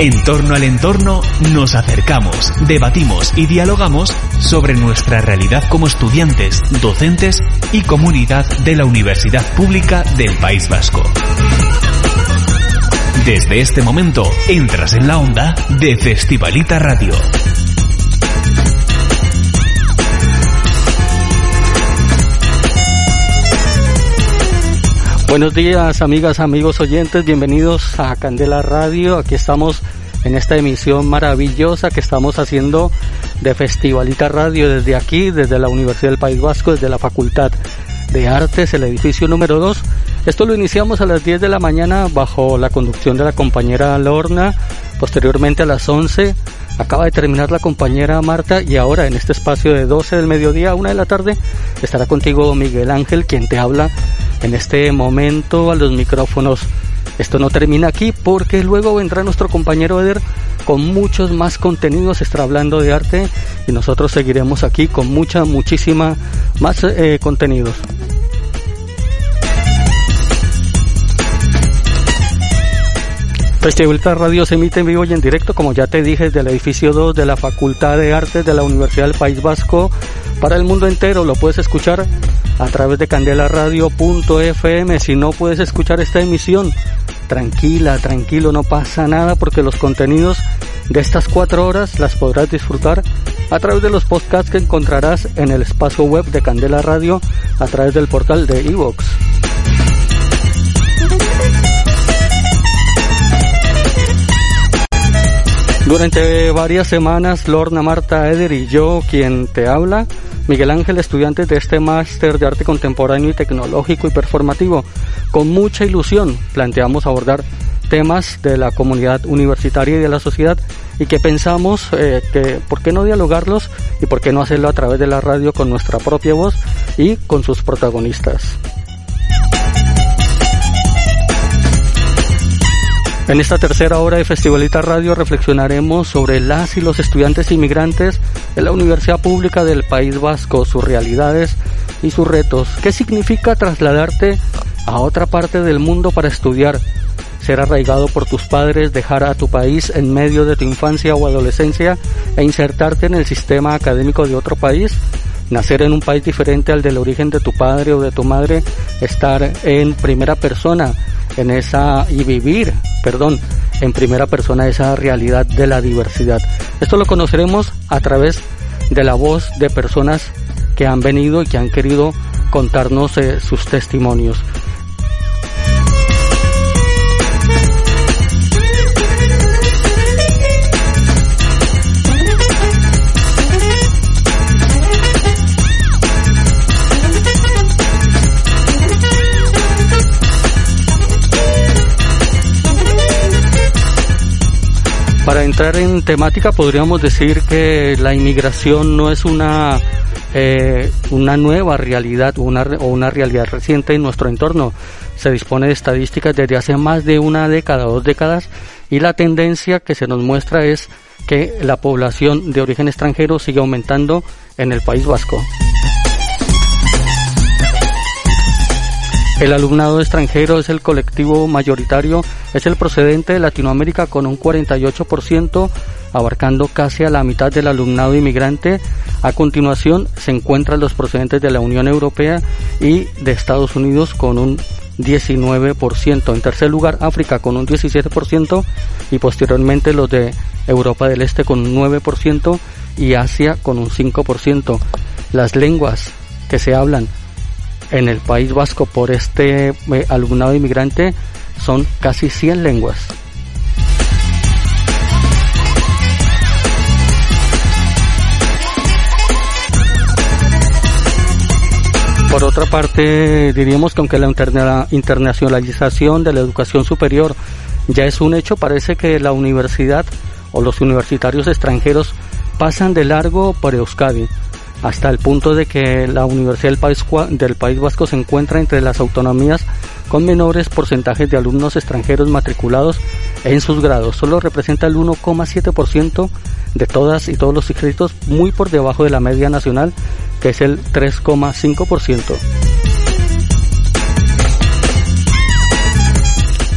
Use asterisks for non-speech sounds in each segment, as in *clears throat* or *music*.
En torno al entorno nos acercamos, debatimos y dialogamos sobre nuestra realidad como estudiantes, docentes y comunidad de la Universidad Pública del País Vasco. Desde este momento entras en la onda de Festivalita Radio. Buenos días, amigas, amigos oyentes, bienvenidos a Candela Radio. Aquí estamos en esta emisión maravillosa que estamos haciendo de Festivalita Radio desde aquí, desde la Universidad del País Vasco, desde la Facultad de Artes, el edificio número 2. Esto lo iniciamos a las 10 de la mañana bajo la conducción de la compañera Lorna, posteriormente a las 11 acaba de terminar la compañera Marta y ahora en este espacio de 12 del mediodía a 1 de la tarde estará contigo Miguel Ángel quien te habla en este momento a los micrófonos. Esto no termina aquí porque luego vendrá nuestro compañero Eder con muchos más contenidos, estará hablando de arte y nosotros seguiremos aquí con mucha, muchísima más eh, contenidos. Festivalita Radio se emite en vivo y en directo, como ya te dije, desde el edificio 2 de la Facultad de Artes de la Universidad del País Vasco para el mundo entero. Lo puedes escuchar a través de candelaradio.fm. Si no puedes escuchar esta emisión, tranquila, tranquilo, no pasa nada porque los contenidos de estas cuatro horas las podrás disfrutar a través de los podcasts que encontrarás en el espacio web de Candela Radio a través del portal de Evox. Durante varias semanas, Lorna, Marta, Eder y yo, quien te habla, Miguel Ángel, estudiante de este máster de arte contemporáneo y tecnológico y performativo, con mucha ilusión planteamos abordar temas de la comunidad universitaria y de la sociedad y que pensamos eh, que por qué no dialogarlos y por qué no hacerlo a través de la radio con nuestra propia voz y con sus protagonistas. En esta tercera hora de Festivalita Radio reflexionaremos sobre las y los estudiantes inmigrantes de la Universidad Pública del País Vasco, sus realidades y sus retos. ¿Qué significa trasladarte a otra parte del mundo para estudiar? Ser arraigado por tus padres, dejar a tu país en medio de tu infancia o adolescencia e insertarte en el sistema académico de otro país nacer en un país diferente al del origen de tu padre o de tu madre, estar en primera persona en esa y vivir, perdón, en primera persona esa realidad de la diversidad. Esto lo conoceremos a través de la voz de personas que han venido y que han querido contarnos eh, sus testimonios. Entrar en temática podríamos decir que la inmigración no es una eh, una nueva realidad una, o una realidad reciente en nuestro entorno. Se dispone de estadísticas desde hace más de una década o dos décadas y la tendencia que se nos muestra es que la población de origen extranjero sigue aumentando en el País Vasco. El alumnado extranjero es el colectivo mayoritario, es el procedente de Latinoamérica con un 48%, abarcando casi a la mitad del alumnado inmigrante. A continuación se encuentran los procedentes de la Unión Europea y de Estados Unidos con un 19%. En tercer lugar, África con un 17% y posteriormente los de Europa del Este con un 9% y Asia con un 5%. Las lenguas que se hablan en el País Vasco por este eh, alumnado inmigrante son casi 100 lenguas. Por otra parte, diríamos que aunque la internacionalización de la educación superior ya es un hecho, parece que la universidad o los universitarios extranjeros pasan de largo por Euskadi hasta el punto de que la Universidad del País, del País Vasco se encuentra entre las autonomías con menores porcentajes de alumnos extranjeros matriculados en sus grados. Solo representa el 1,7% de todas y todos los inscritos, muy por debajo de la media nacional, que es el 3,5%.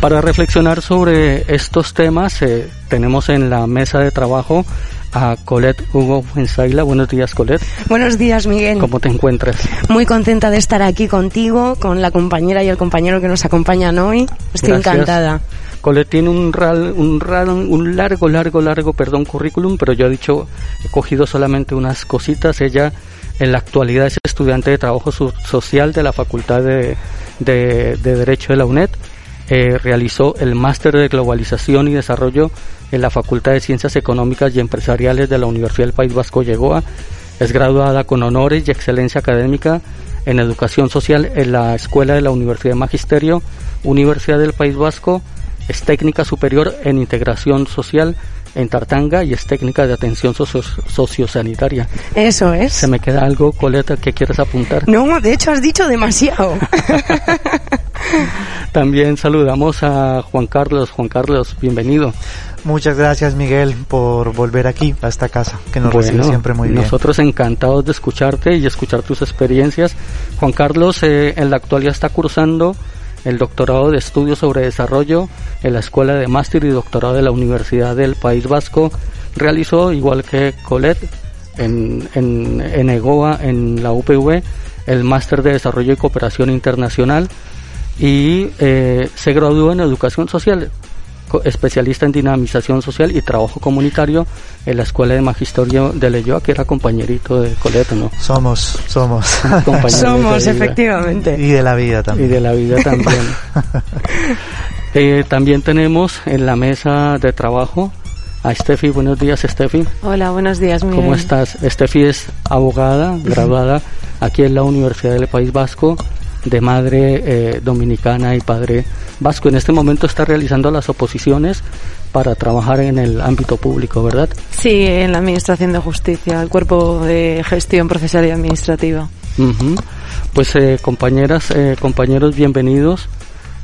Para reflexionar sobre estos temas, eh, tenemos en la mesa de trabajo a Colette Hugo Fuenzaila. Buenos días, Colette. Buenos días, Miguel. ¿Cómo te encuentras? Muy contenta de estar aquí contigo, con la compañera y el compañero que nos acompañan hoy. Estoy Gracias. encantada. Colette tiene un, ral- un, ral- un largo, largo, largo, perdón, currículum, pero yo he dicho, he cogido solamente unas cositas. Ella en la actualidad es estudiante de trabajo so- social de la Facultad de, de- de Derecho de la UNED. Eh, realizó el máster de globalización y desarrollo en la Facultad de Ciencias Económicas y Empresariales de la Universidad del País Vasco Llegoa. Es graduada con honores y excelencia académica en educación social en la Escuela de la Universidad de Magisterio, Universidad del País Vasco. Es técnica superior en integración social en Tartanga y es técnica de atención socio- sociosanitaria. Eso es. ¿Se me queda algo, Coleta, que quieres apuntar? No, de hecho has dicho demasiado. *laughs* *laughs* También saludamos a Juan Carlos. Juan Carlos, bienvenido. Muchas gracias Miguel por volver aquí a esta casa, que nos recibe siempre muy bien. Nosotros encantados de escucharte y escuchar tus experiencias. Juan Carlos eh, en la actualidad está cursando el doctorado de estudios sobre desarrollo en la Escuela de Máster y Doctorado de la Universidad del País Vasco. Realizó, igual que Colette, en, en, en EGOA, en la UPV, el Máster de Desarrollo y Cooperación Internacional y eh, se graduó en Educación Social, co- especialista en dinamización social y trabajo comunitario en la Escuela de Magisterio de Leyoa, que era compañerito de Colette, ¿no? Somos, somos. *laughs* Somos, efectivamente. y de la vida Y también. de la vida también. *laughs* Eh, también tenemos en la mesa de trabajo a Steffi. Buenos días, Steffi. Hola, buenos días, Miguel. ¿Cómo estás? Steffi es abogada, graduada aquí en la Universidad del País Vasco, de madre eh, dominicana y padre vasco. En este momento está realizando las oposiciones para trabajar en el ámbito público, ¿verdad? Sí, en la Administración de Justicia, el Cuerpo de Gestión Procesal y Administrativa. Pues eh, compañeras, eh, compañeros, bienvenidos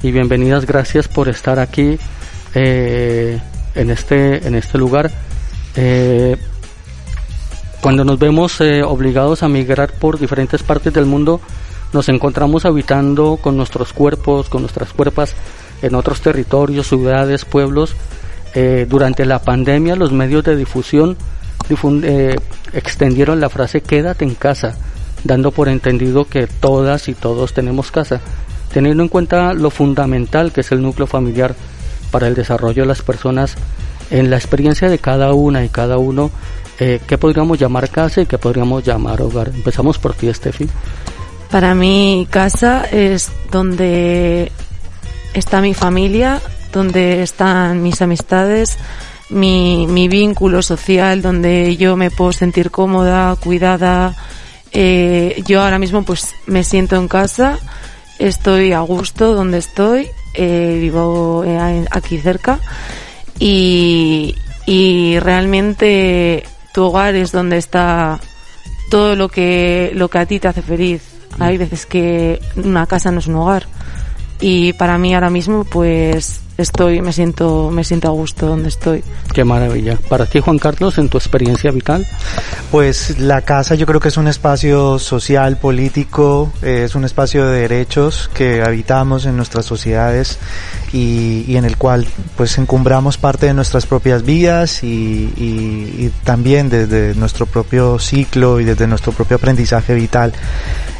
y bienvenidas. Gracias por estar aquí eh, en este en este lugar. Eh, cuando nos vemos eh, obligados a migrar por diferentes partes del mundo, nos encontramos habitando con nuestros cuerpos, con nuestras cuerpas en otros territorios, ciudades, pueblos. Eh, durante la pandemia, los medios de difusión eh, extendieron la frase quédate en casa, dando por entendido que todas y todos tenemos casa, teniendo en cuenta lo fundamental que es el núcleo familiar para el desarrollo de las personas, en la experiencia de cada una y cada uno, eh, ¿qué podríamos llamar casa y qué podríamos llamar hogar? Empezamos por ti, Steffi. Para mí, casa es donde está mi familia, donde están mis amistades, mi, mi vínculo social, donde yo me puedo sentir cómoda, cuidada. Eh, yo ahora mismo pues me siento en casa, estoy a gusto donde estoy, eh, vivo eh, aquí cerca y, y realmente tu hogar es donde está todo lo que lo que a ti te hace feliz. Hay veces que una casa no es un hogar. Y para mí ahora mismo pues estoy me siento me siento a gusto donde estoy. Qué maravilla. Para ti, Juan Carlos, en tu experiencia vital, Pues la casa yo creo que es un espacio social, político, eh, es un espacio de derechos que habitamos en nuestras sociedades y, y en el cual pues encumbramos parte de nuestras propias vidas y, y- y también desde nuestro propio ciclo y desde nuestro propio aprendizaje vital.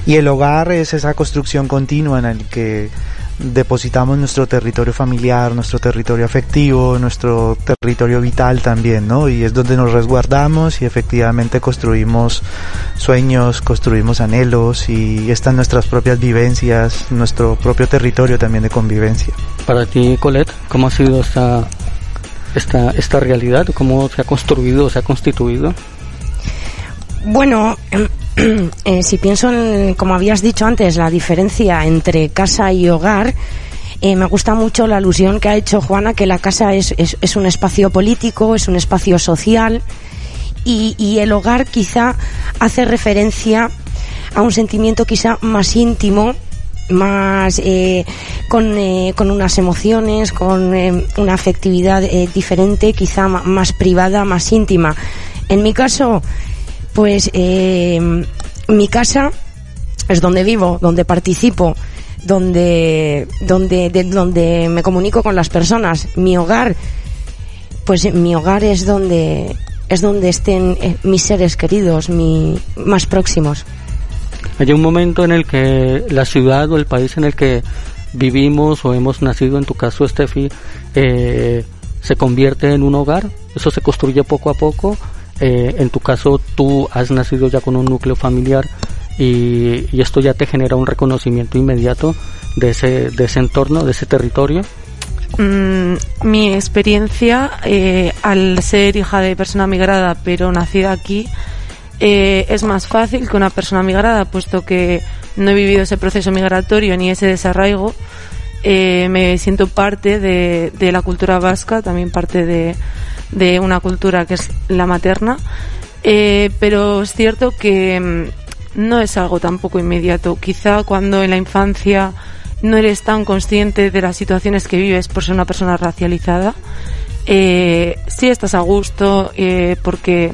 Y el hogar es esa construcción continua en el que depositamos nuestro territorio familiar, nuestro territorio afectivo, nuestro territorio vital también, ¿no? Y es donde nos resguardamos y efectivamente construimos sueños, construimos anhelos y están nuestras propias vivencias, nuestro propio territorio también de convivencia. para ti, Colette, ¿cómo ha sido esta, esta, esta realidad? ¿Cómo se ha construido, se ha constituido? Bueno, *clears throat* eh, si pienso en, como habías dicho antes, la diferencia entre casa y hogar, eh, me gusta mucho la alusión que ha hecho Juana, que la casa es, es, un espacio político, es un espacio social, y, y el hogar quizá hace referencia a un sentimiento quizá más íntimo, más eh, con, eh, con unas emociones, con eh, una afectividad diferente, quizá más privada, más íntima. En mi caso, pues eh, mi casa es donde vivo, donde participo, donde, donde, de, donde me comunico con las personas. Mi hogar, pues mi hogar es donde, es donde estén eh, mis seres queridos, mi, más próximos. Hay un momento en el que la ciudad o el país en el que vivimos o hemos nacido, en tu caso, Steffi, eh, se convierte en un hogar. Eso se construye poco a poco. Eh, en tu caso, tú has nacido ya con un núcleo familiar y, esto ya te genera un reconocimiento inmediato de ese, de ese entorno, de ese territorio. Mm, mi experiencia eh, al ser hija de persona migrada pero nacida aquí eh, es más fácil que una persona migrada puesto que no he vivido ese proceso migratorio ni ese desarraigo me siento parte de, la cultura vasca también parte de, de, una cultura que es la materna eh, pero es cierto que mm, no es algo tampoco inmediato quizá cuando en la infancia no eres tan consciente de las situaciones que vives por ser una persona racializada, eh, sí estás a gusto eh, porque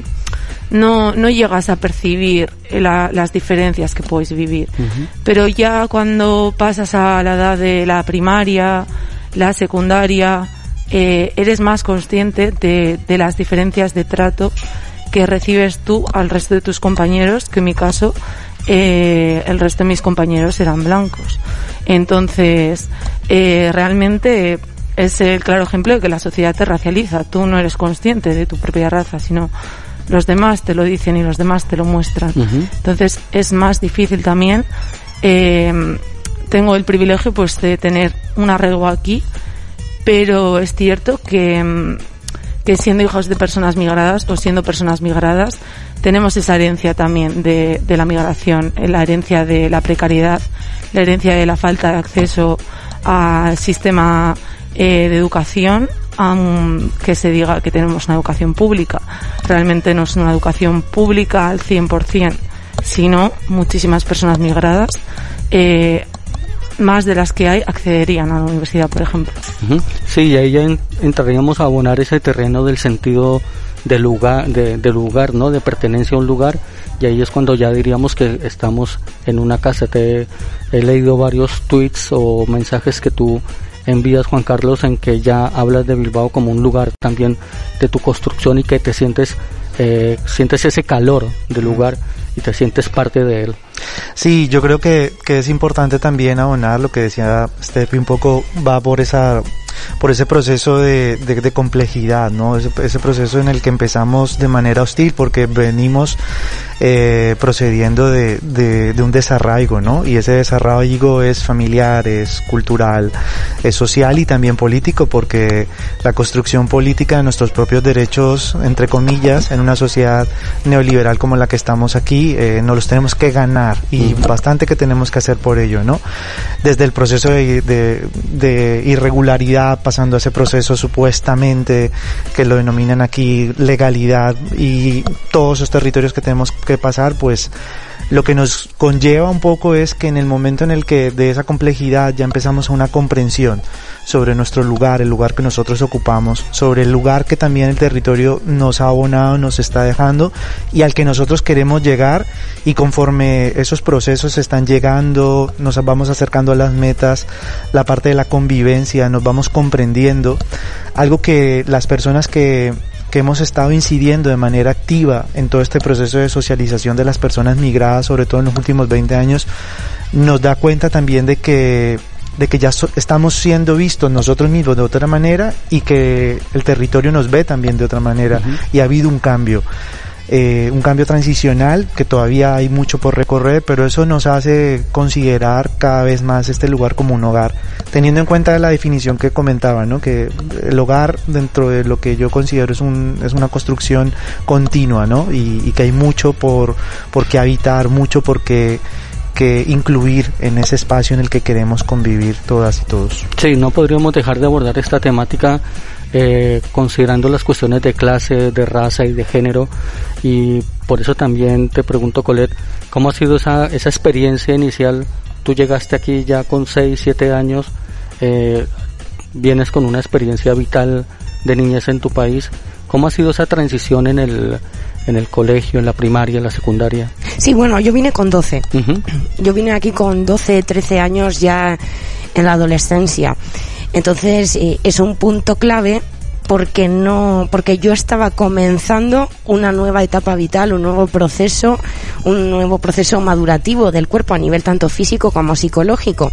no, no llegas a percibir la, las diferencias que puedes vivir. Uh -huh. Pero ya cuando pasas a la edad de la primaria, la secundaria, eh, eres más consciente de, de las diferencias de trato que recibes tú al resto de tus compañeros, que en mi caso eh, el resto de mis compañeros eran blancos. Entonces, eh, realmente es el claro ejemplo de que la sociedad te racializa. Tú no eres consciente de tu propia raza, sino los demás te lo dicen y los demás te lo muestran. Uh -huh. Entonces, es más difícil también. Eh, tengo el privilegio pues de tener un arraigo aquí, pero es cierto que que siendo hijos de personas migradas o siendo personas migradas tenemos esa herencia también de, la migración, la herencia de la precariedad, la herencia de la falta de acceso al sistema eh, de educación, que se diga que tenemos una educación pública. Realmente no es una educación pública al 100%, sino muchísimas personas migradas eh, más de las que hay accederían a la universidad, por ejemplo. Sí, y ahí ya en, entraríamos a abonar ese terreno del sentido de lugar, de, de, lugar, ¿no? De pertenencia a un lugar, y ahí es cuando ya diríamos que estamos en una casa. Te he leído varios tweets o mensajes que tú envías, Juan Carlos, en que ya hablas de Bilbao como un lugar también de tu construcción y que te sientes, eh, sientes ese calor del lugar y te sientes parte de él. Sí, yo creo que, que es importante también abonar lo que decía Steffi, un poco va por esa por ese proceso de, de, de complejidad, ¿no? Ese, ese, proceso en el que empezamos de manera hostil porque venimos eh, procediendo de, de, de, un desarraigo, ¿no? Y ese desarraigo es familiar, es cultural, es social y también político porque la construcción política de nuestros propios derechos, entre comillas, en una sociedad neoliberal como la que estamos aquí, eh, nos los tenemos que ganar y bastante que tenemos que hacer por ello, ¿no? Desde el proceso de, de, de pasando ese proceso supuestamente que lo denominan aquí legalidad y todos esos territorios que tenemos que pasar, pues lo que nos conlleva un poco es que en el momento en el que de esa complejidad ya empezamos a una comprensión sobre nuestro lugar, el lugar que nosotros ocupamos, sobre el lugar que también el territorio nos ha abonado, nos está dejando y al que nosotros queremos llegar y conforme esos procesos están llegando, nos vamos acercando a las metas, la parte de la convivencia, nos vamos comprendiendo, algo que las personas que que hemos estado incidiendo de manera activa en todo este proceso de socialización de las personas migradas, sobre todo en los últimos 20 años, nos da cuenta también de que de que ya so, estamos siendo vistos nosotros mismos de otra manera y que el territorio nos ve también de otra manera uh -huh. y ha habido un cambio. Eh, un cambio transicional que todavía hay mucho por recorrer, pero eso nos hace considerar cada vez más este lugar como un hogar, teniendo en cuenta la definición que comentaba, ¿no? que el hogar dentro de lo que yo considero es, un, es una construcción continua, ¿no? y, que hay mucho por, por qué habitar, mucho por qué que incluir en ese espacio en el que queremos convivir todas y todos. Sí, no podríamos dejar de abordar esta temática eh, considerando las cuestiones de clase, de raza y de género y por eso también te pregunto Colette, ¿cómo ha sido esa, esa experiencia inicial? Tú llegaste aquí ya con 6, 7 años, eh, vienes con una experiencia vital de niñez en tu país, ¿cómo ha sido esa transición en el, en el colegio, en la primaria, en la secundaria? Sí, bueno, yo vine con 12. Yo vine aquí con 12, 13 años ya en la adolescencia. Entonces, eh, es un punto clave porque no porque yo estaba comenzando una nueva etapa vital, un nuevo proceso, un nuevo proceso madurativo del cuerpo a nivel tanto físico como psicológico.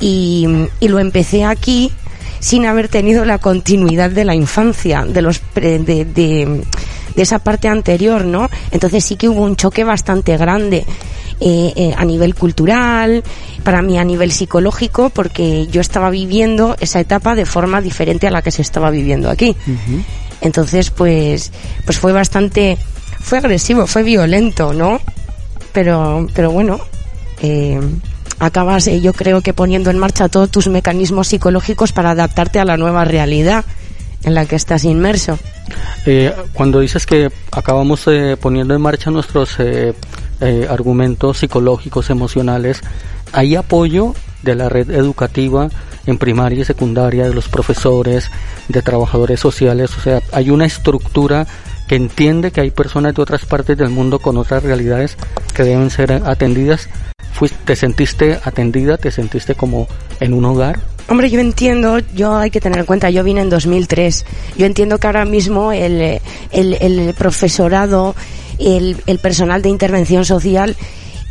Y, y lo empecé aquí sin haber tenido la continuidad de la infancia, de los de, de, de esa parte anterior, ¿no? Entonces sí que hubo un choque bastante grande. Eh, eh, a nivel cultural, para mí a nivel psicológico, porque yo estaba viviendo esa etapa de forma diferente a la que se estaba viviendo aquí. Entonces, pues, pues fue bastante, fue agresivo, fue violento, ¿no? Pero, pero bueno, eh, acabas, eh, yo creo que poniendo en marcha todos tus mecanismos psicológicos para adaptarte a la nueva realidad en la que estás inmerso. Eh, cuando dices que acabamos eh, poniendo en marcha nuestros eh, eh, argumentos psicológicos, emocionales, hay apoyo de la red educativa en primaria y secundaria, de los profesores, de trabajadores sociales, o sea, hay una estructura entiende que hay personas de otras partes del mundo con otras realidades que deben ser atendidas. Fuiste, ¿Te sentiste atendida? ¿Te sentiste como en un hogar? Hombre, yo entiendo, yo hay que tener en cuenta, yo vine en 2003. Yo entiendo que ahora mismo el, el, el profesorado, el, el, personal de intervención social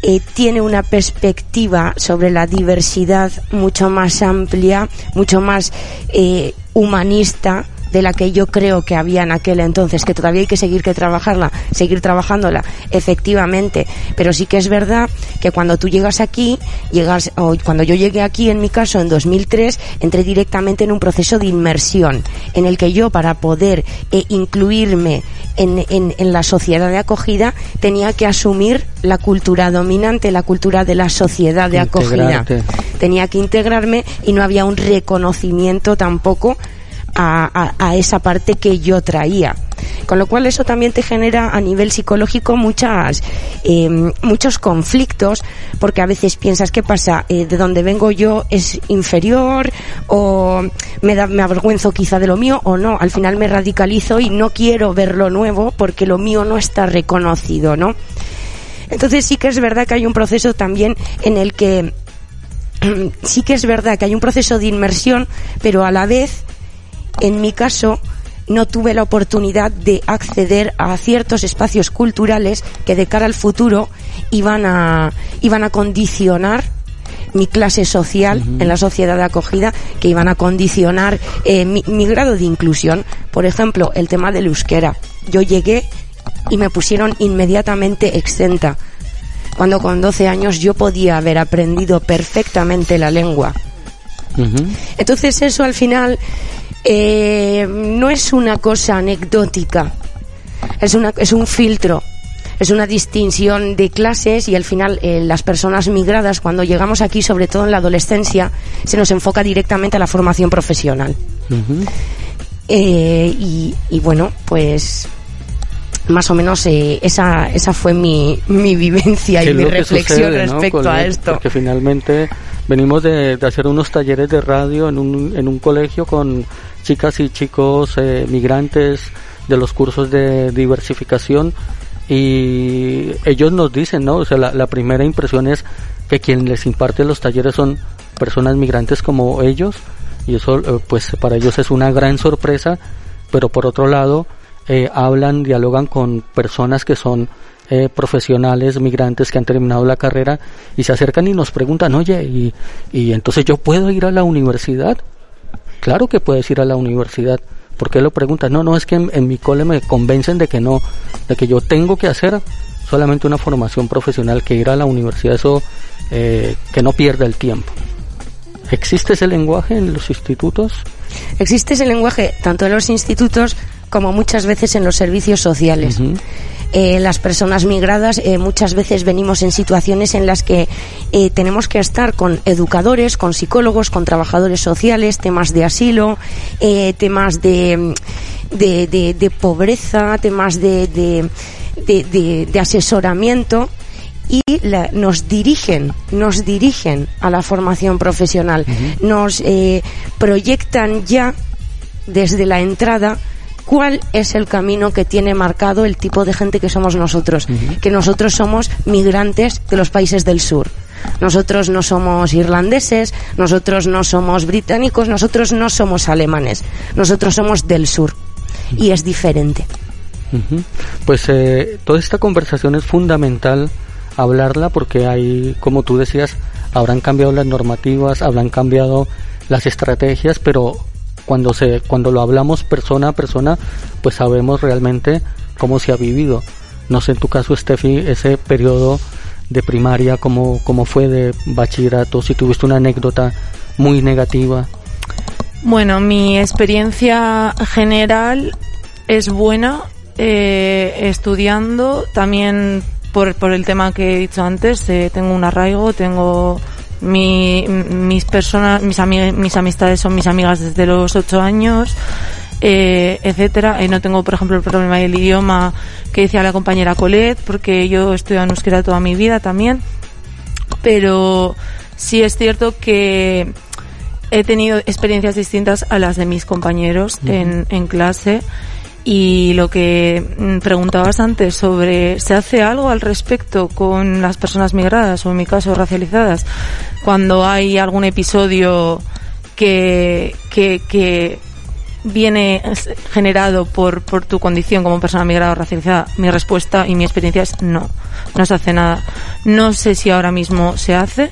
eh, tiene una perspectiva sobre la diversidad mucho más amplia, mucho más eh, humanista de la que yo creo que había en aquel entonces, que todavía hay que seguir que trabajarla, seguir trabajándola, efectivamente, pero sí que es verdad que cuando tú llegas aquí, llegas, o cuando yo llegué aquí, en mi caso, en 2003, entré directamente en un proceso de inmersión, en el que yo, para poder eh, incluirme en, en, en la sociedad de acogida, tenía que asumir la cultura dominante, la cultura de la sociedad de acogida. Tenía que integrarme y no había un reconocimiento tampoco a, a, esa parte que yo traía. Con lo cual eso también te genera a nivel psicológico muchas, eh, muchos conflictos, porque a veces piensas, ¿qué pasa? Eh, ¿De donde vengo yo es inferior? ¿O me, da, me avergüenzo quizá de lo mío? ¿O no? Al final me radicalizo y no quiero ver lo nuevo porque lo mío no está reconocido, ¿no? Entonces sí que es verdad que hay un proceso también en el que *clears throat* sí que es verdad que hay un proceso de inmersión, pero a la vez en mi caso, no tuve la oportunidad de acceder a ciertos espacios culturales que de cara al futuro iban a, iban a condicionar mi clase social uh -huh. en la sociedad de acogida, que iban a condicionar eh, mi, mi, grado de inclusión. Por ejemplo, el tema del euskera. Yo llegué y me pusieron inmediatamente exenta, cuando con 12 años yo podía haber aprendido perfectamente la lengua. Uh -huh. Entonces eso al final eh, no es una cosa anecdótica, es, una, es un filtro, es una distinción de clases y al final eh, las personas migradas cuando llegamos aquí, sobre todo en la adolescencia, se nos enfoca directamente a la formación profesional. Uh -huh. eh, y, y, bueno, pues más o menos eh, esa, esa fue mi, mi vivencia y mi reflexión sucede, respecto ¿no? a esto. Porque finalmente venimos de, de, hacer unos talleres de radio en un, en un colegio con chicas y chicos eh, migrantes de los cursos de diversificación y ellos nos dicen, ¿no? O sea, la, primera impresión es que quien les imparte los talleres son personas migrantes como ellos y eso eh, pues para ellos es una gran sorpresa, pero por otro lado eh, hablan, dialogan con personas que son eh, profesionales migrantes que han terminado la carrera y se acercan y nos preguntan, oye, y, y entonces yo puedo ir a la universidad. Claro que puedes ir a la universidad. ¿Por qué lo preguntas? No, no, es que en, mi cole me convencen de que no, de que yo tengo que hacer solamente una formación profesional, que ir a la universidad, eso eh, que no pierda el tiempo. ¿Existe ese lenguaje en los institutos? Existe ese lenguaje tanto en los institutos como muchas veces en los servicios sociales. Uh -huh. eh, las personas migradas eh, muchas veces venimos en situaciones en las que eh, tenemos que estar con educadores, con psicólogos, con trabajadores sociales, temas de asilo, eh, temas de, de, de, de, pobreza, temas de, de asesoramiento y la, nos dirigen, nos dirigen a la formación profesional, uh -huh. nos eh, proyectan ya desde la entrada cuál es el camino que tiene marcado el tipo de gente que somos nosotros, que nosotros somos migrantes de los países del sur. Nosotros no somos irlandeses, nosotros no somos británicos, nosotros no somos alemanes, nosotros somos del sur. Y es diferente. Pues eh, toda esta conversación es fundamental hablarla porque hay, como tú decías, habrán cambiado las normativas, habrán cambiado las estrategias, pero cuando se cuando lo hablamos persona a persona, pues sabemos realmente cómo se ha vivido. No sé en tu caso, Steffi, ese periodo de primaria, cómo, cómo fue de bachillerato, si tuviste una anécdota muy negativa. Bueno, mi experiencia general es buena eh, estudiando, también por, por el tema que he dicho antes, eh, tengo un arraigo, tengo mi, mis personas, mis, mis amistades son mis amigas desde los ocho años, eh, etcétera. Eh, no tengo, por ejemplo, el problema del idioma que decía la compañera Colette, porque yo estoy en euskera toda mi vida también. Pero sí es cierto que he tenido experiencias distintas a las de mis compañeros en, en clase y lo que mm, preguntabas antes sobre ¿se hace algo al respecto con las personas migradas o en mi caso racializadas cuando hay algún episodio que, que, que viene generado por, por tu condición como persona migrada o racializada? Mi respuesta y mi experiencia es no, no se hace nada. No sé si ahora mismo se hace,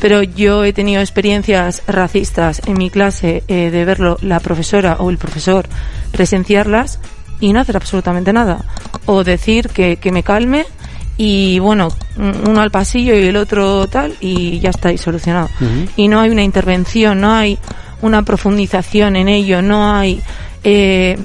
pero yo he tenido experiencias racistas en mi clase eh, de verlo la profesora o el profesor presenciarlas y no hacer absolutamente nada. O decir que, que me calme y bueno, uno al pasillo y el otro tal y ya está ahí solucionado. Y no hay una intervención, no hay una profundización en ello, no hay eh,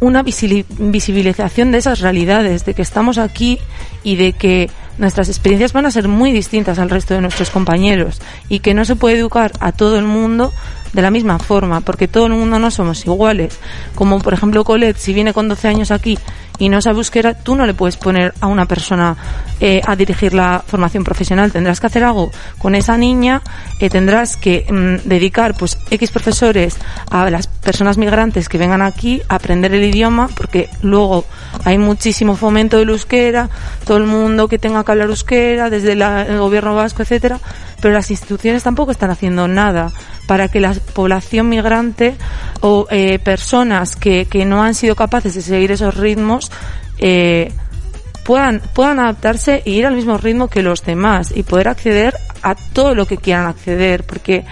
una visibilización de esas realidades, de que estamos aquí y de que nuestras experiencias van a ser muy distintas al resto de nuestros compañeros y que no se puede educar a todo el mundo de la misma forma, porque todo el mundo no somos iguales. Como por ejemplo Colette, si viene con 12 años aquí y no sabe euskera, tú no le puedes poner a una persona eh, a dirigir la formación profesional. Tendrás que hacer algo con esa niña, eh, tendrás que mm, dedicar pues X profesores a las personas migrantes que vengan aquí a aprender el idioma, porque luego hay muchísimo fomento del euskera, todo el mundo que tenga que hablar euskera, desde el gobierno vasco, etcétera, pero las instituciones tampoco están haciendo nada para que la población migrante o eh, personas que, que no han sido capaces de seguir esos ritmos eh, puedan, puedan adaptarse e ir al mismo ritmo que los demás y poder acceder a todo lo que quieran acceder, porque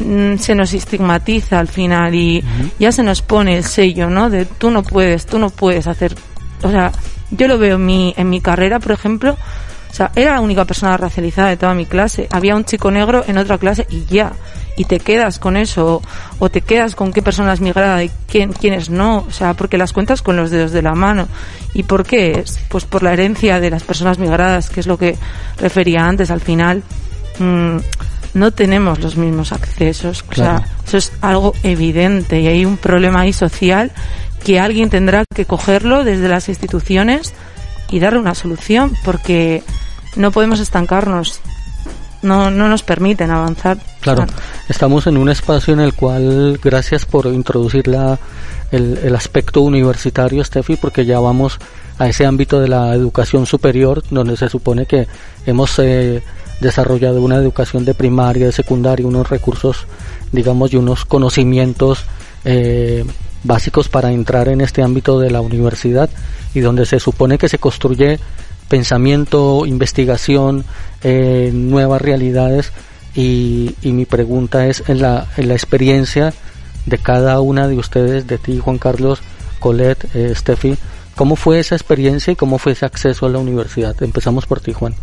mm, se nos estigmatiza al final y ya se nos pone el sello, ¿no? De tú no puedes, tú no puedes hacer, o sea, yo lo veo en mi, en mi carrera, por ejemplo, o sea, era la única persona racializada de toda mi clase. Había un chico negro en otra clase y ya y te quedas con eso o te quedas con qué persona es migrada y quién, quiénes no, o sea, porque las cuentas con los dedos de la mano. ¿Y por qué es? Pues por la herencia de las personas migradas, que es lo que refería antes al final. Mm, no tenemos los mismos accesos, o sea, eso es algo evidente y hay un problema ahí social que alguien tendrá que cogerlo desde las instituciones y darle una solución porque no podemos estancarnos no, no nos permiten avanzar. Claro, estamos en un espacio en el cual, gracias por introducir la, el, el aspecto universitario, Steffi, porque ya vamos a ese ámbito de la educación superior, donde se supone que hemos eh, desarrollado una educación de primaria, de secundaria, unos recursos, digamos, y unos conocimientos eh, básicos para entrar en este ámbito de la universidad y donde se supone que se construye pensamiento, investigación, eh, nuevas realidades y, mi pregunta es en la, en la experiencia de cada una de ustedes, de ti Juan Carlos, Colette, eh, Steffi, ¿cómo fue esa experiencia y cómo fue ese acceso a la universidad? Empezamos por ti Juan.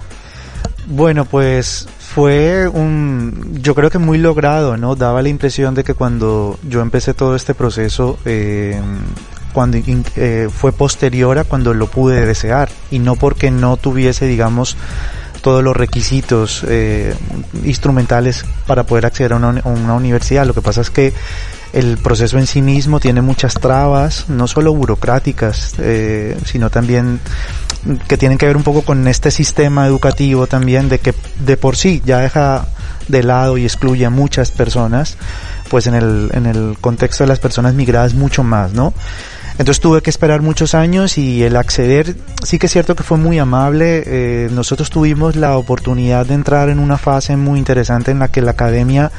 Bueno, pues fue un, yo creo que muy logrado, ¿no? Daba la impresión de que cuando yo empecé todo este proceso, eh, cuando eh, fue posterior a cuando lo pude desear y no porque no tuviese, digamos, todos los requisitos eh, instrumentales para poder acceder a una, universidad. Lo que pasa es que el proceso en sí mismo tiene muchas trabas, no solo burocráticas, eh, sino también que tienen que ver un poco con este sistema educativo también de que de por sí ya deja de lado y excluye a muchas personas, pues en el, en el contexto de las personas migradas mucho más, ¿no? Entonces tuve que esperar muchos años y el acceder, sí que es cierto que fue muy amable. Eh, nosotros tuvimos la oportunidad de entrar en una fase muy interesante en la que la academia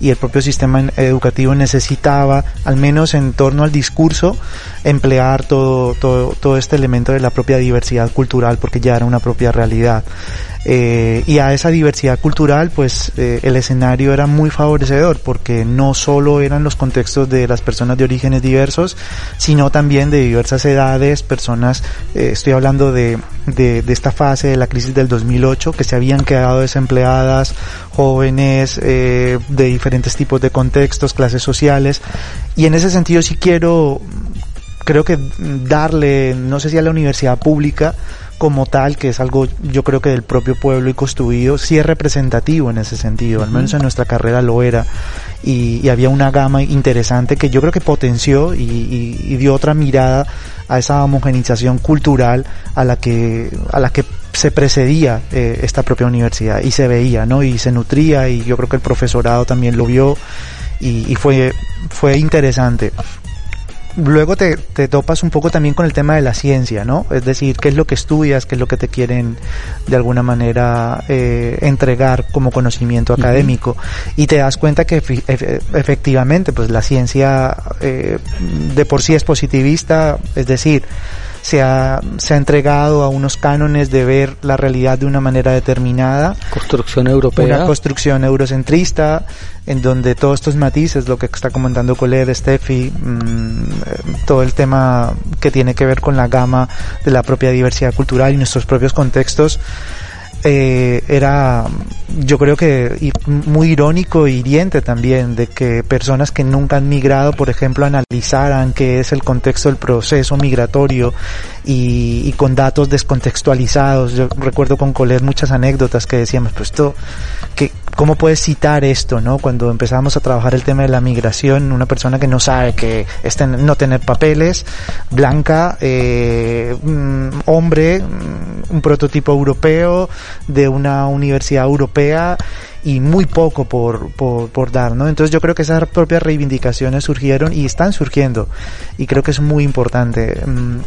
y el propio sistema educativo necesitaba, al menos en torno al discurso, emplear todo, todo, todo este elemento de la propia diversidad cultural porque ya era una propia realidad. Eh, y a esa diversidad cultural, pues eh, el escenario era muy favorecedor porque no solo eran los contextos de las personas de orígenes diversos, sino también de diversas edades, personas, eh, estoy hablando de, de, de, esta fase de la crisis del 2008, que se habían quedado desempleadas, jóvenes de diferentes tipos de contextos, clases sociales, y en ese sentido sí quiero, creo que darle, no sé si a la universidad pública, como tal, que es algo yo creo que del propio pueblo y construido, sí es representativo en ese sentido, al menos en nuestra carrera lo era, y, y había una gama interesante que yo creo que potenció y, y, y, dio otra mirada a esa homogenización cultural a la que, a la que se precedía eh, esta propia universidad. Y se veía, ¿no? Y se nutría y yo creo que el profesorado también lo vio y, y fue, fue interesante luego te, te, topas un poco también con el tema de la ciencia, ¿no? Es decir, qué es lo que estudias, qué es lo que te quieren de alguna manera eh, entregar como conocimiento académico. Uh -huh. Y te das cuenta que efectivamente, pues la ciencia eh, de por sí es positivista, es decir, se ha, se ha entregado a unos cánones de ver la realidad de una manera determinada. Construcción europea. Una construcción eurocentrista, en donde todos estos matices, lo que está comentando Colette, Steffi, mmm, todo el tema que tiene que ver con la gama de la propia diversidad cultural y nuestros propios contextos, eh, era yo creo que muy irónico e hiriente también de que personas que nunca han migrado, por ejemplo, analizaran qué es el contexto del proceso migratorio y, con datos descontextualizados. Yo recuerdo con Colet muchas anécdotas que decíamos, pues esto, que, ¿cómo puedes citar esto, no? Cuando empezamos a trabajar el tema de la migración, una persona que no sabe que es ten, no tener papeles, blanca, eh, hombre, un prototipo europeo de una universidad europea y muy poco por, por, dar, ¿no? Entonces yo creo que esas propias reivindicaciones surgieron y están surgiendo y creo que es muy importante.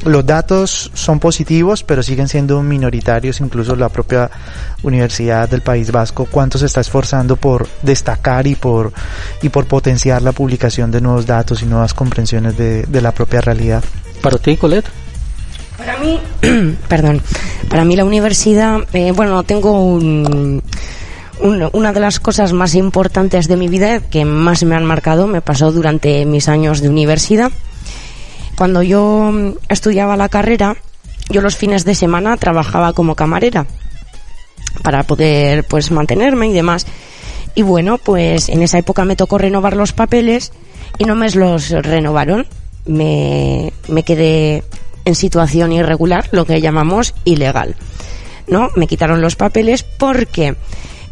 Los datos son positivos, pero siguen siendo minoritarios, incluso la propia Universidad del País Vasco, cuánto se está esforzando por destacar y por, y por potenciar la publicación de nuevos datos y nuevas comprensiones de, de la propia realidad. Para ti, Colette. Para mí, *clears throat* perdón, para mí la universidad, eh, bueno, tengo un, un, una de las cosas más importantes de mi vida que más me han marcado me pasó durante mis años de universidad. Cuando yo estudiaba la carrera, yo los fines de semana trabajaba como camarera para poder pues mantenerme y demás. Y bueno, pues en esa época me tocó renovar los papeles y no me los renovaron. Me, me quedé en situación irregular, lo que llamamos ilegal. ¿No? Me quitaron los papeles porque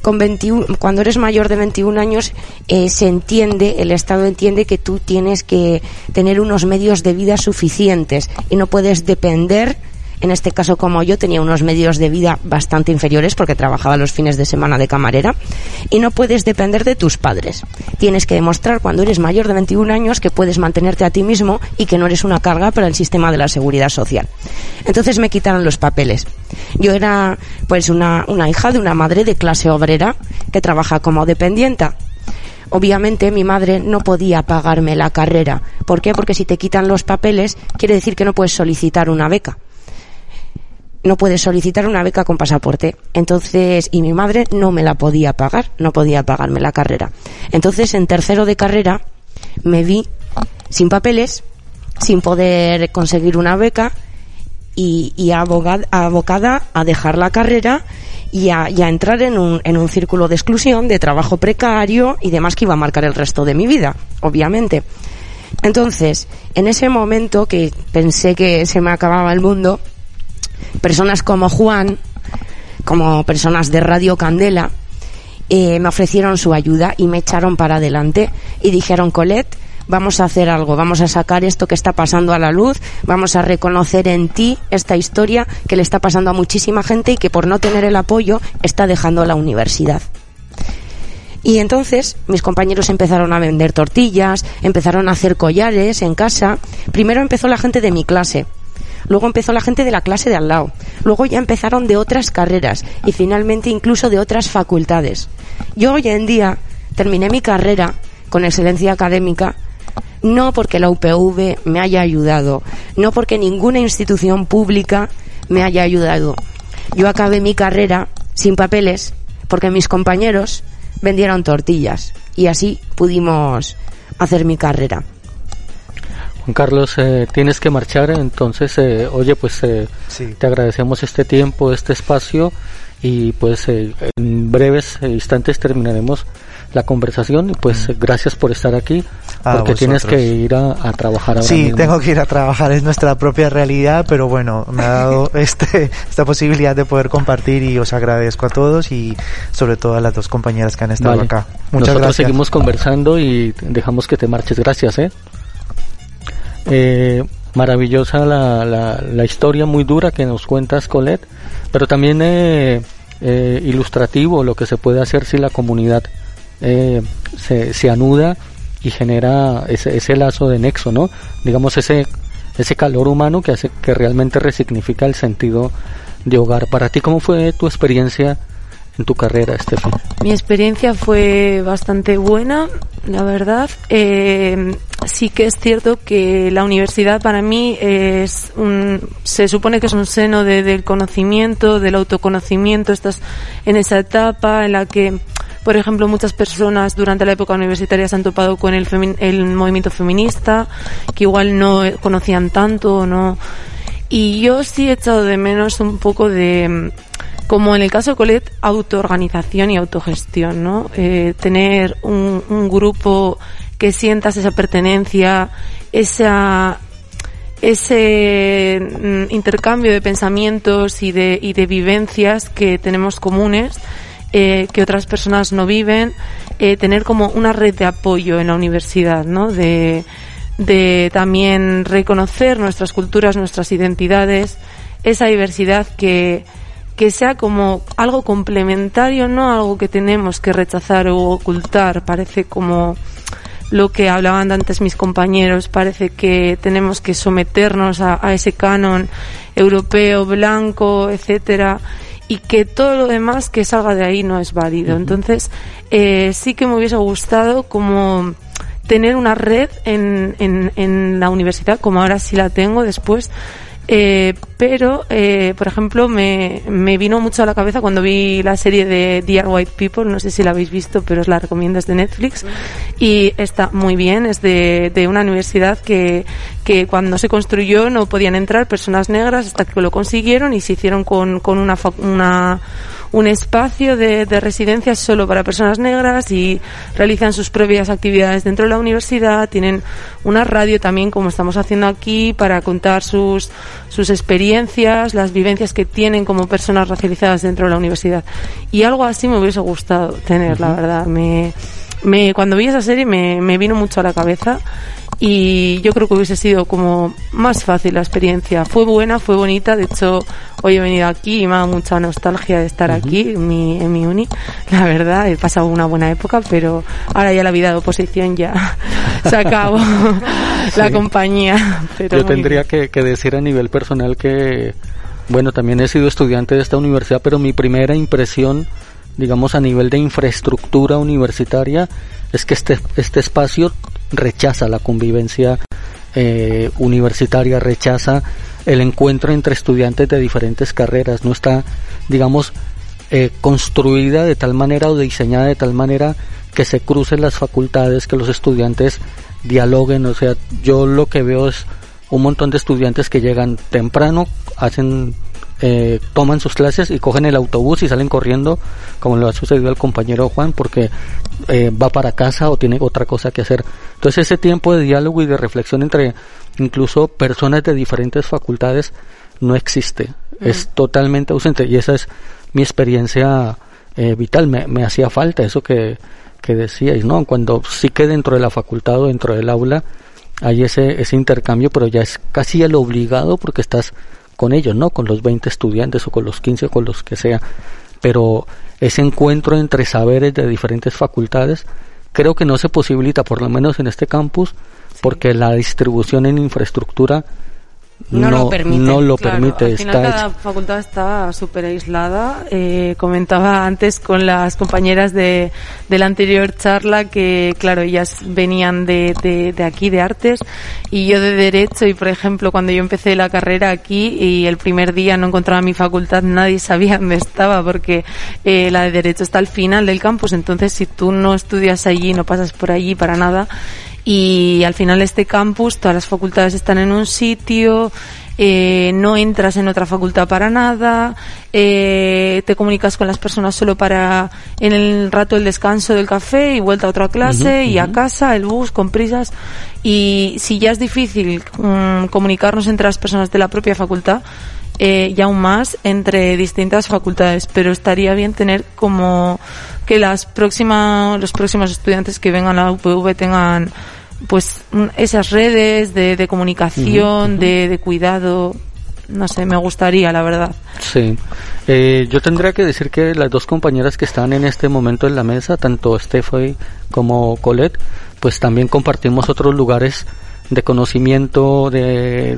con 21, cuando eres mayor de 21 años eh, se entiende, el Estado entiende que tú tienes que tener unos medios de vida suficientes y no puedes depender en este caso como yo tenía unos medios de vida bastante inferiores porque trabajaba los fines de semana de camarera y no puedes depender de tus padres. Tienes que demostrar cuando eres mayor de 21 años que puedes mantenerte a ti mismo y que no eres una carga para el sistema de la seguridad social. Entonces me quitaron los papeles. Yo era pues una, una hija de una madre de clase obrera que trabaja como dependienta obviamente mi madre no podía pagarme la carrera. ¿Por qué? Porque si te quitan los papeles quiere decir que no puedes solicitar una beca no puedes solicitar una beca con pasaporte. Entonces, y mi madre no me la podía pagar, no podía pagarme la carrera. Entonces, en tercero de carrera, me vi sin papeles, sin poder conseguir una beca y, y abogada, abocada a dejar la carrera y a, y a entrar en un, en un círculo de exclusión, de trabajo precario y demás que iba a marcar el resto de mi vida, obviamente. Entonces, en ese momento que pensé que se me acababa el mundo, personas como Juan, como personas de Radio Candela, eh, me ofrecieron su ayuda y me echaron para adelante y dijeron, Colette, vamos a hacer algo, vamos a sacar esto que está pasando a la luz, vamos a reconocer en ti esta historia que le está pasando a muchísima gente y que por no tener el apoyo está dejando la universidad. Y entonces mis compañeros empezaron a vender tortillas, empezaron a hacer collares en casa. Primero empezó la gente de mi clase, luego empezó la gente de la clase de al lado, luego ya empezaron de otras carreras y finalmente incluso de otras facultades. Yo hoy en día terminé mi carrera con excelencia académica no porque la UPV me haya ayudado, no porque ninguna institución pública me haya ayudado. Yo acabé mi carrera sin papeles porque mis compañeros vendieron tortillas y así pudimos hacer mi carrera. Juan Carlos, eh, tienes que marchar, entonces, eh, oye, pues eh, te agradecemos este tiempo, este espacio y pues en breves instantes terminaremos la conversación y pues mm. gracias por estar aquí porque tienes que ir a, trabajar ahora Sí, tengo que ir a trabajar, es nuestra propia realidad, pero bueno, me ha dado *laughs* este, esta posibilidad de poder compartir y os agradezco a todos y sobre todo a las dos compañeras que han estado acá. Muchas Nosotros seguimos conversando y dejamos que te marches. Gracias, ¿eh? Eh maravillosa la, la, la, historia muy dura que nos cuentas, Colette, pero también eh, eh, ilustrativo lo que se puede hacer si la comunidad eh, se, se anuda y genera ese, ese lazo de nexo, ¿no? Digamos ese, ese calor humano que hace que realmente resignifica el sentido de hogar. Para ti, ¿cómo fue tu experiencia en tu carrera, Estefan? Mi experiencia fue bastante buena, la verdad. Eh, sí que es cierto que la universidad para mí es un, se supone que es un seno de, del conocimiento, del autoconocimiento. Estás en esa etapa en la que por ejemplo, muchas personas durante la época universitaria se han topado con el, el movimiento feminista, que igual no conocían tanto, ¿no? Y yo sí he echado de menos un poco de, como en el caso de Colette, autoorganización y autogestión, ¿no? Eh, tener un, un grupo que sientas esa pertenencia, esa ese mm, intercambio de pensamientos y de, y de vivencias que tenemos comunes eh, que otras personas no viven, eh, tener como una red de apoyo en la universidad, ¿no? De, de también reconocer nuestras culturas, nuestras identidades, esa diversidad que, que sea como algo complementario, no algo que tenemos que rechazar o ocultar. Parece como lo que hablaban antes mis compañeros, parece que tenemos que someternos a, a ese canon europeo, blanco, etcétera y que todo lo demás que salga de ahí no es válido. Entonces, eh, sí que me hubiese gustado como tener una red en, en, en la universidad, como ahora sí la tengo después, eh, pero, eh, por ejemplo, me, me, vino mucho a la cabeza cuando vi la serie de Dear White People, no sé si la habéis visto, pero os la recomiendo, es de Netflix, y está muy bien, es de, de una universidad que, que cuando se construyó no podían entrar personas negras hasta que lo consiguieron y se hicieron con, con una, una un espacio de, de residencia solo para personas negras y realizan sus propias actividades dentro de la universidad, tienen una radio también como estamos haciendo aquí para contar sus, sus experiencias, las vivencias que tienen como personas racializadas dentro de la universidad. Y algo así me hubiese gustado tener, la verdad. Me, me, cuando vi esa serie me, me vino mucho a la cabeza y yo creo que hubiese sido como más fácil la experiencia. Fue buena, fue bonita, de hecho hoy he venido aquí y me da mucha nostalgia de estar aquí en mi, en mi uni, la verdad, he pasado una buena época, pero ahora ya la vida de oposición ya *laughs* se acabó *laughs* la compañía. yo tendría que, que decir a nivel personal que, bueno, también he sido estudiante de esta universidad, pero mi primera impresión digamos a nivel de infraestructura universitaria es que este, este espacio rechaza la convivencia eh, universitaria, rechaza el encuentro entre estudiantes de diferentes carreras, no está, digamos, eh, construida de tal manera o diseñada de tal manera que se crucen las facultades, que los estudiantes dialoguen, o sea, yo lo que veo es un montón de estudiantes que llegan temprano, hacen eh, toman sus clases y cogen el autobús y salen corriendo, como le ha sucedido al compañero Juan, porque eh, va para casa o tiene otra cosa que hacer. Entonces ese tiempo de diálogo y de reflexión entre incluso personas de diferentes facultades no existe, es totalmente ausente y esa es mi experiencia eh, vital, me, me hacía falta eso que, que decíais, ¿no? Cuando sí que dentro de la facultad o dentro del aula hay ese, ese intercambio, pero ya es casi el obligado porque estás con ellos, ¿no? Con los 20 estudiantes o con los 15 o con los que sea. pero ese encuentro entre saberes de diferentes facultades creo que no se posibilita, por lo menos en este campus, porque la distribución en infraestructura no, lo permite. No lo permite al final cada facultad está súper aislada. Eh, comentaba antes con las compañeras de, de la anterior charla que, claro, ellas venían de, de, de, aquí, de artes, y yo de derecho. Y, por ejemplo, cuando yo empecé la carrera aquí y el primer día no encontraba mi facultad, nadie *laughs* sabía dónde estaba porque eh, la de derecho está al final del campus. Entonces, si tú no estudias allí, no pasas por allí para nada, y al final este campus, todas las facultades están en un sitio, eh, no entras en otra facultad para nada, eh, te comunicas con las personas solo para en el rato del descanso del café y vuelta a otra clase y a casa, el bus con prisas. Y si ya es difícil mm, comunicarnos entre las personas de la propia facultad, eh, y aún más entre distintas facultades, pero estaría bien tener como que las próximas, los próximos estudiantes que vengan a la UPV tengan pues esas redes de, comunicación, De, de, cuidado, no sé, me gustaría, la verdad. Sí, eh, yo tendría que decir que las dos compañeras que están en este momento en la mesa, tanto Stephanie como Colette, pues también compartimos otros lugares de conocimiento, de,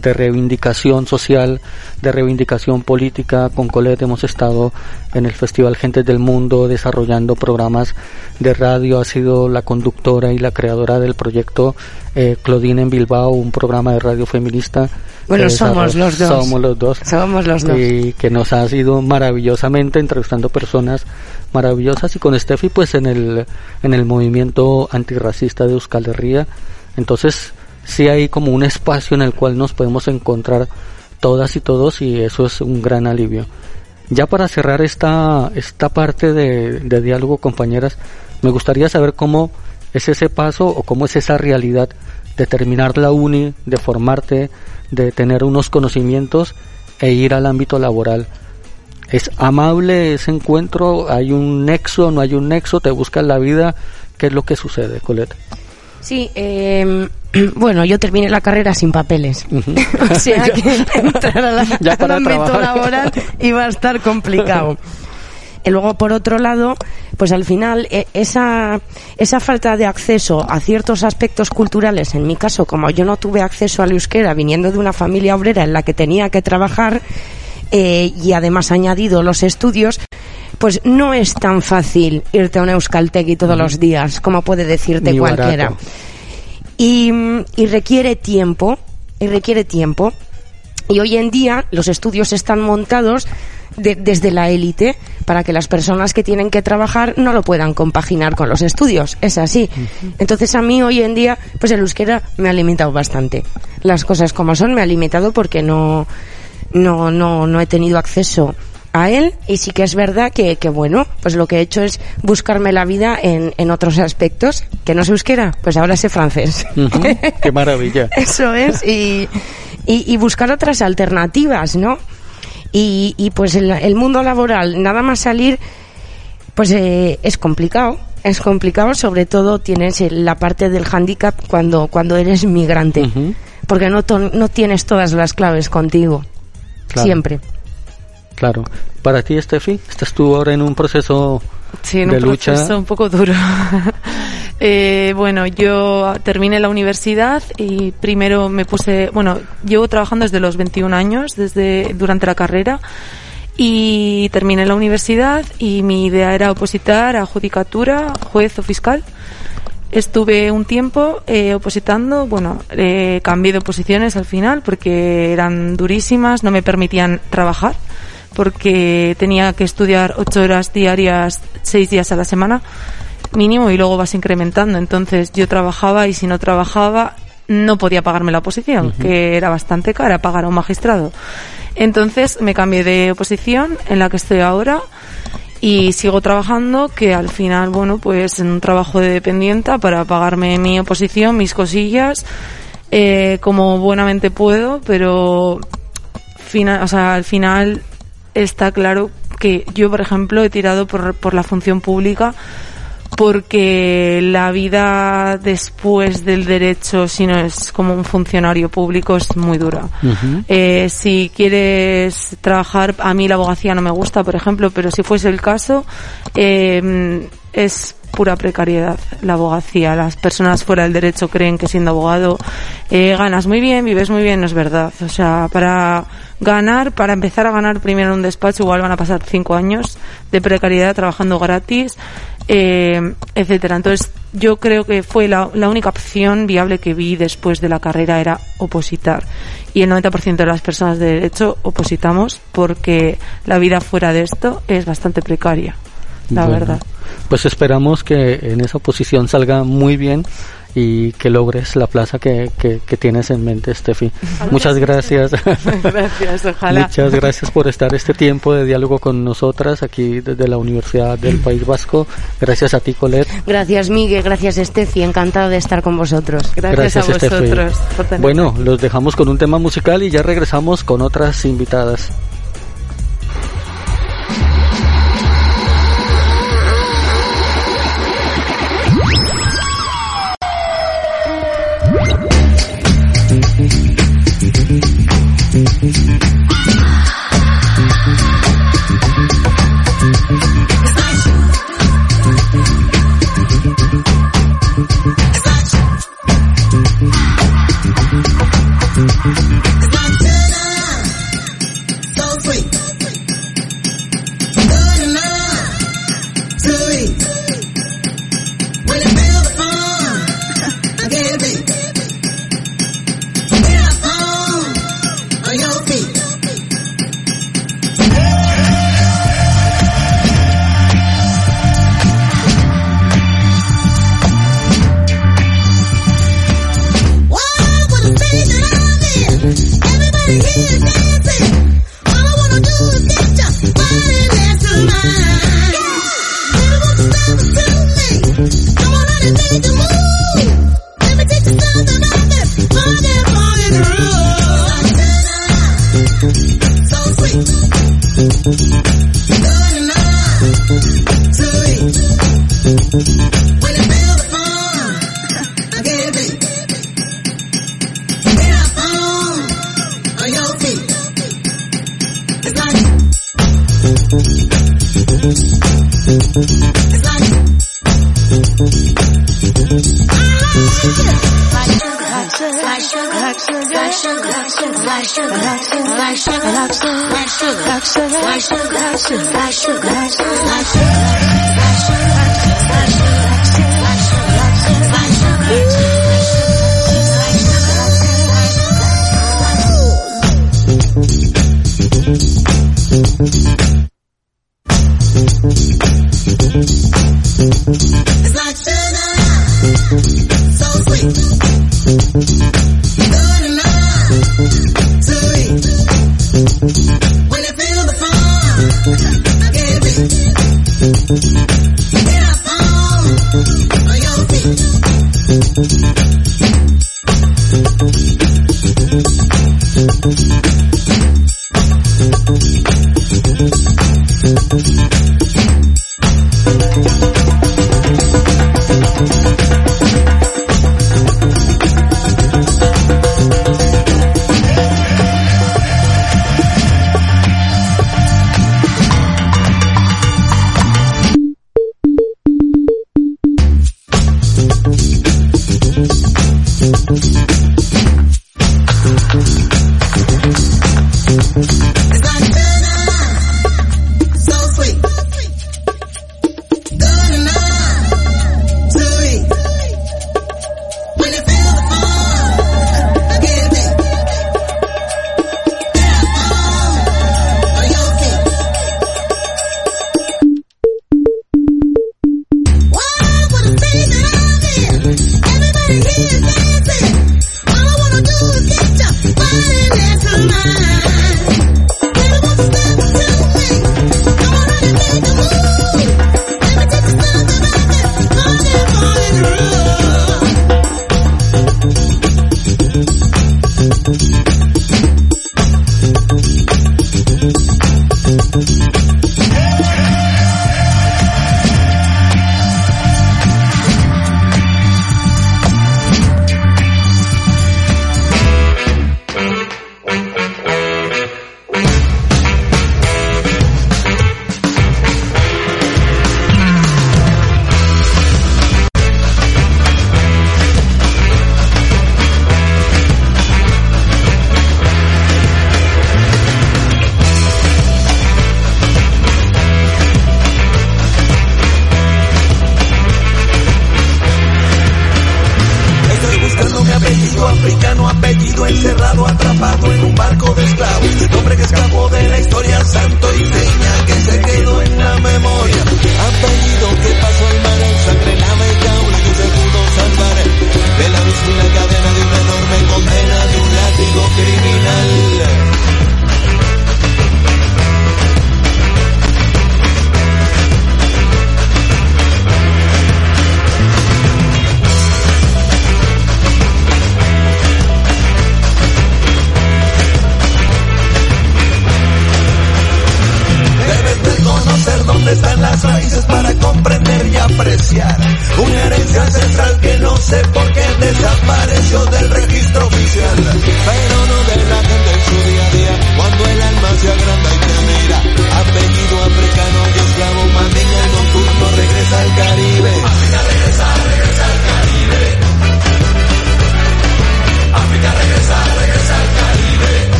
de, reivindicación social, de reivindicación política. Con Colette hemos estado en el Festival Gentes del Mundo desarrollando programas de radio. Ha sido la conductora y la creadora del proyecto eh, Claudine en Bilbao, un programa de radio feminista. Bueno, somos los dos. Somos los dos. Somos los dos. Y que nos ha sido maravillosamente entrevistando personas maravillosas y con Steffi pues en el, en el movimiento antirracista de Euskal Herria entonces, sí hay como un espacio en el cual nos podemos encontrar todas y todos y eso es un gran alivio. Ya para cerrar esta, esta parte de, diálogo, compañeras, me gustaría saber cómo es ese paso o cómo es esa realidad de terminar la uni, de formarte, de tener unos conocimientos e ir al ámbito laboral. ¿Es amable ese encuentro? ¿Hay un nexo? ¿No hay un nexo? ¿Te buscas la vida? ¿Qué es lo que sucede, Colette? Sí, eh, *clears throat* bueno, yo terminé la carrera sin papeles. *laughs* o sea *laughs* que entrar a la, *laughs* al ámbito laboral iba a estar complicado. Y luego, por otro lado, pues al final, e, esa, esa falta de acceso a ciertos aspectos culturales, en mi caso, como yo no tuve acceso al euskera viniendo de una familia obrera en la que tenía que trabajar, eh, y además añadido los estudios, pues no es tan fácil irte a un Euskaltegui todos los días, como puede decirte cualquiera. Y, requiere tiempo, y requiere tiempo. Y hoy en día los estudios están montados desde la élite para que las personas que tienen que trabajar no lo puedan compaginar con los estudios. Es así. Entonces a mí hoy en día, pues el euskera me ha limitado bastante. Las cosas como son me ha limitado porque no, no, no, no he tenido acceso a él y sí que es verdad que, que, bueno, pues lo que he hecho es buscarme la vida en, en otros aspectos, que no sé euskera, pues ahora sé francés. ¡Qué *laughs* maravilla! Eso es, y, y, buscar otras alternativas, ¿no? Y, y pues el, el, mundo laboral, nada más salir, pues eh, es complicado, es complicado, sobre todo tienes la parte del handicap cuando, cuando eres migrante, porque no, no tienes todas las claves contigo, siempre. Claro. Para ti, Steffi, estás tú ahora en un proceso sí, en un proceso un poco duro. *laughs* eh, bueno, yo terminé la universidad y primero me puse, bueno, llevo trabajando desde los 21 años, desde durante la carrera y terminé la universidad y mi idea era opositar a judicatura, juez o fiscal. Estuve un tiempo eh, opositando, bueno, eh, cambié de oposiciones al final porque eran durísimas, no me permitían trabajar porque tenía que estudiar ocho horas diarias, seis días a la semana mínimo y luego vas incrementando. Entonces yo trabajaba y si no trabajaba no podía pagarme la oposición, que era bastante cara pagar a un magistrado. Entonces me cambié de oposición en la que estoy ahora y sigo trabajando que al final, bueno, pues en un trabajo de dependienta para pagarme mi oposición, mis cosillas, eh, como buenamente puedo, pero final, o sea, al final está claro que yo, por ejemplo, he tirado por, por la función pública porque la vida después del derecho, si no es como un funcionario público, es muy dura. eh, si quieres trabajar, a mí la abogacía no me gusta, por ejemplo, pero si fuese el caso, eh, es pura precariedad la abogacía. Las personas fuera del derecho creen que siendo abogado eh, ganas muy bien, vives muy bien, no es verdad. O sea, para ganar, para empezar a ganar primero en un despacho, igual van a pasar cinco años de precariedad trabajando gratis, eh, etcétera. Entonces, yo creo que fue la, la única opción viable que vi después de la carrera era opositar. Y el 90% de las personas de derecho opositamos porque la vida fuera de esto es bastante precaria, la Bueno, verdad. Pues esperamos que en esa posición salga muy bien y que logres la plaza que, que, que tienes en mente, Steffi. Muchas gracias. *laughs* *laughs* Gracias, ojalá. Muchas gracias por estar este tiempo de diálogo con nosotras aquí desde la Universidad del País Vasco. Gracias a ti, Colette. Gracias, Miguel. Gracias, Estefi. Encantado de estar con vosotros. Gracias, a Steffi. vosotros. por. Bueno, los dejamos con un tema musical y ya regresamos con otras invitadas. 是个。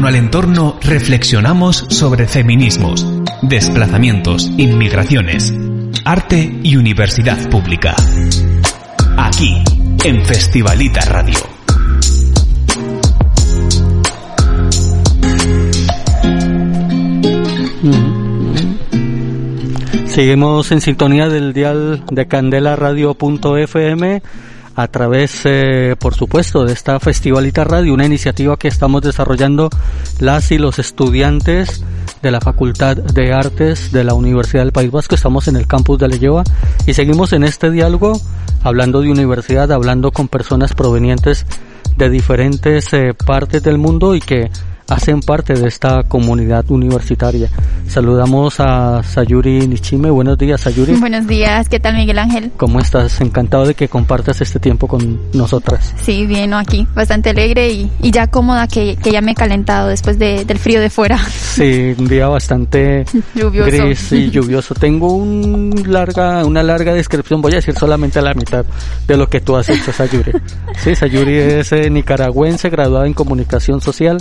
Torno al entorno reflexionamos sobre feminismos, desplazamientos, inmigraciones, arte y universidad pública. Aquí, en Festivalita Radio. Seguimos en sintonía del dial de candelaradio.fm a través, eh, por supuesto, de esta Festivalita Radio, una iniciativa que estamos desarrollando las y los estudiantes de la Facultad de Artes de la Universidad del País Vasco. Estamos en el campus de Leyoa y seguimos en este diálogo hablando de universidad, hablando con personas provenientes de diferentes eh, partes del mundo y que hacen parte de esta comunidad universitaria. Saludamos a Sayuri Nichime. Buenos días, Sayuri. *laughs* Buenos días, ¿qué tal Miguel Ángel? ¿Cómo estás? Encantado de que compartas este tiempo con nosotras. Sí, bien, aquí, bastante alegre y, y ya cómoda que, que ya me he calentado después de, del frío de fuera. *laughs* Sí, un día bastante *laughs* Lluvioso. gris y lluvioso. Tengo un larga, una larga descripción, voy a decir solamente la mitad de lo que tú has hecho, Sayuri. Sí, Sayuri es eh, nicaragüense, graduada en comunicación social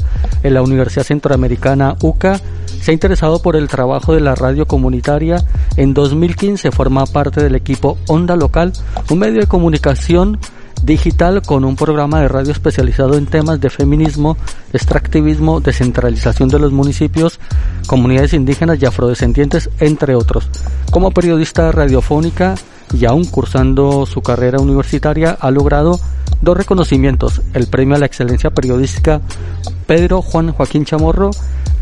la Universidad Centroamericana UCA. Se ha interesado por el trabajo de la radio comunitaria. En 2015 forma parte del equipo Onda Local, un medio de comunicación digital con un programa de radio especializado en temas de feminismo, extractivismo, descentralización de los municipios, comunidades indígenas y afrodescendientes, entre otros. Como periodista radiofónica y aún cursando su carrera universitaria, ha logrado dos reconocimientos, el premio a la excelencia periodística Pedro Juan Joaquín Chamorro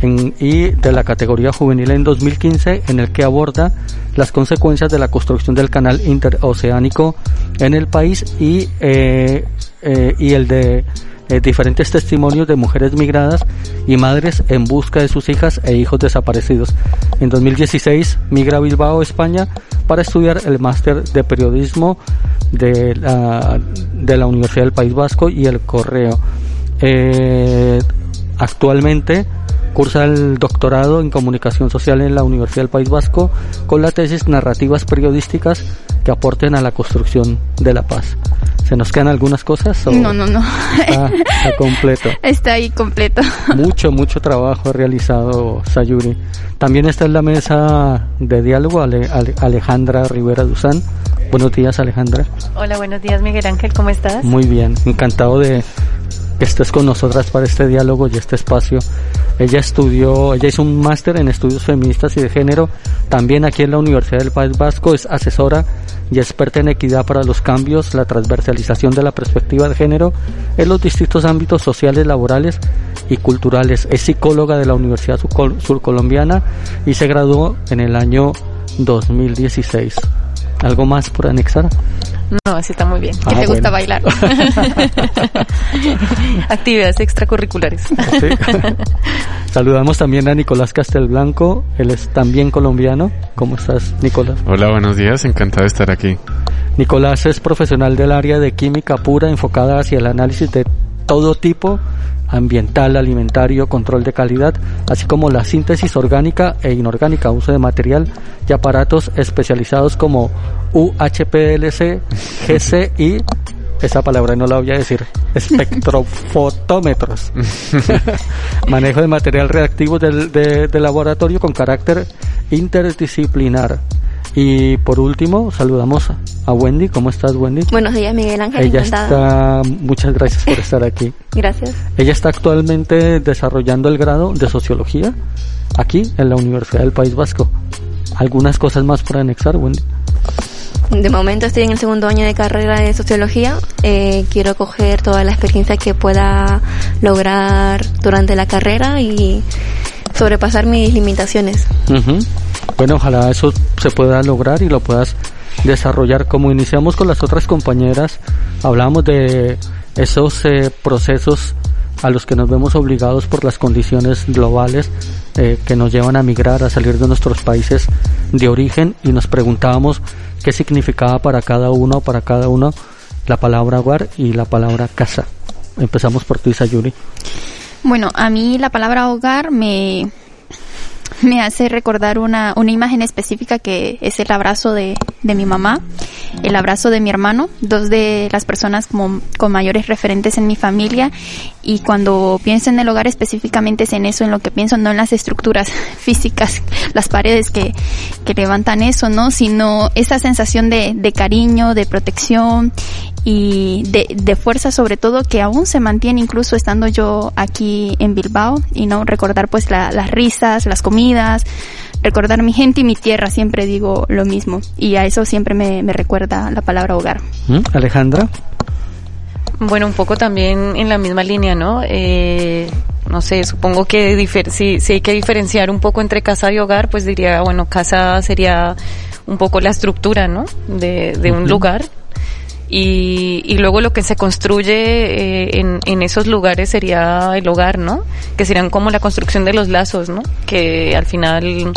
en- y de la categoría juvenil en 2015 en el que aborda las consecuencias de la construcción del canal interoceánico en el país y, eh, eh, y el de eh, diferentes testimonios de mujeres migradas y madres en busca de sus hijas e hijos desaparecidos. En 2016 migra a Bilbao, España, para estudiar el máster de periodismo de la, de la Universidad del País Vasco y el Correo. Eh, actualmente cursa el doctorado en comunicación social en la Universidad del País Vasco con la tesis narrativas periodísticas que aporten a la construcción de la paz. ¿Se nos quedan algunas cosas? o No, no, no. Está, está *laughs* completo. Está ahí completo. Mucho, mucho trabajo ha realizado Sayuri. También está en la mesa de diálogo Ale- Ale- Alejandra Rivera Duzán. Buenos días, Alejandra. Hola, buenos días Miguel Ángel, ¿cómo estás? Muy bien, encantado de que estés con nosotras para este diálogo y este espacio. Ella estudió, ella hizo un máster en estudios feministas y de género, también aquí en la Universidad del País Vasco, es asesora y experta en equidad para los cambios, la transversalización de la perspectiva de género en los distintos ámbitos sociales, laborales y culturales. Es psicóloga de la Universidad Surcol- Surcolombiana y se graduó en el año 2016. ¿Algo más por anexar? No, así está muy bien. Ah, que te gusta bailar. *laughs* Actividades extracurriculares. Sí. *laughs* Saludamos también a Nicolás Castelblanco, él es también colombiano. ¿Cómo estás, Nicolás? Hola, buenos días, encantado de estar aquí. Nicolás es profesional del área de química pura enfocada hacia el análisis de todo tipo, ambiental, alimentario, control de calidad, así como la síntesis orgánica e inorgánica, uso de material y aparatos especializados como UHPLC, GC y esa palabra no la voy a decir, espectrofotómetros. *laughs* Manejo de material reactivo del, de, de laboratorio con carácter interdisciplinar. Y por último, saludamos a Wendy. ¿Cómo estás, Wendy? Buenos días, Miguel Ángel. Ella encantada. está, muchas gracias por estar aquí. *laughs* Gracias. Ella está actualmente desarrollando el grado de sociología aquí en la Universidad del País Vasco. ¿Algunas cosas más por anexar, Wendy? De momento estoy en el segundo año de carrera de sociología. Eh, quiero coger toda la experiencia que pueda lograr durante la carrera y sobrepasar mis limitaciones. Ujú. Bueno, ojalá eso se pueda lograr y lo puedas desarrollar. Como iniciamos con las otras compañeras, hablamos de esos eh, procesos a los que nos vemos obligados por las condiciones globales eh, que nos llevan a migrar, a salir de nuestros países de origen y nos preguntábamos qué significaba para cada uno, para cada uno la palabra hogar y la palabra casa. Empezamos por ti, Sayuri. Bueno, a mí la palabra hogar me, me hace recordar una, una imagen específica que es el abrazo de, de mi mamá, el abrazo de mi hermano, dos de las personas como, con mayores referentes en mi familia y cuando pienso en el hogar específicamente es en eso, en lo que pienso, no en las estructuras *laughs* físicas, las paredes que, que levantan eso, ¿no? Sino esa sensación de, de cariño, de protección y de, de fuerza sobre todo que aún se mantiene incluso estando yo aquí en Bilbao y no recordar pues la- las risas, las comidas, recordar mi gente y mi tierra, siempre digo lo mismo y a eso siempre me, me recuerda la palabra hogar. ¿Mm? Alejandra. Bueno, un poco también en la misma línea, ¿no? Eh, no sé, supongo que difer- si, si hay que diferenciar un poco entre casa y hogar, pues diría, bueno, casa sería un poco la estructura, ¿no? De, de un lugar. Y, y luego lo que se construye eh, en, en esos lugares sería el hogar, ¿no? Que serían como la construcción de los lazos, ¿no? Que al final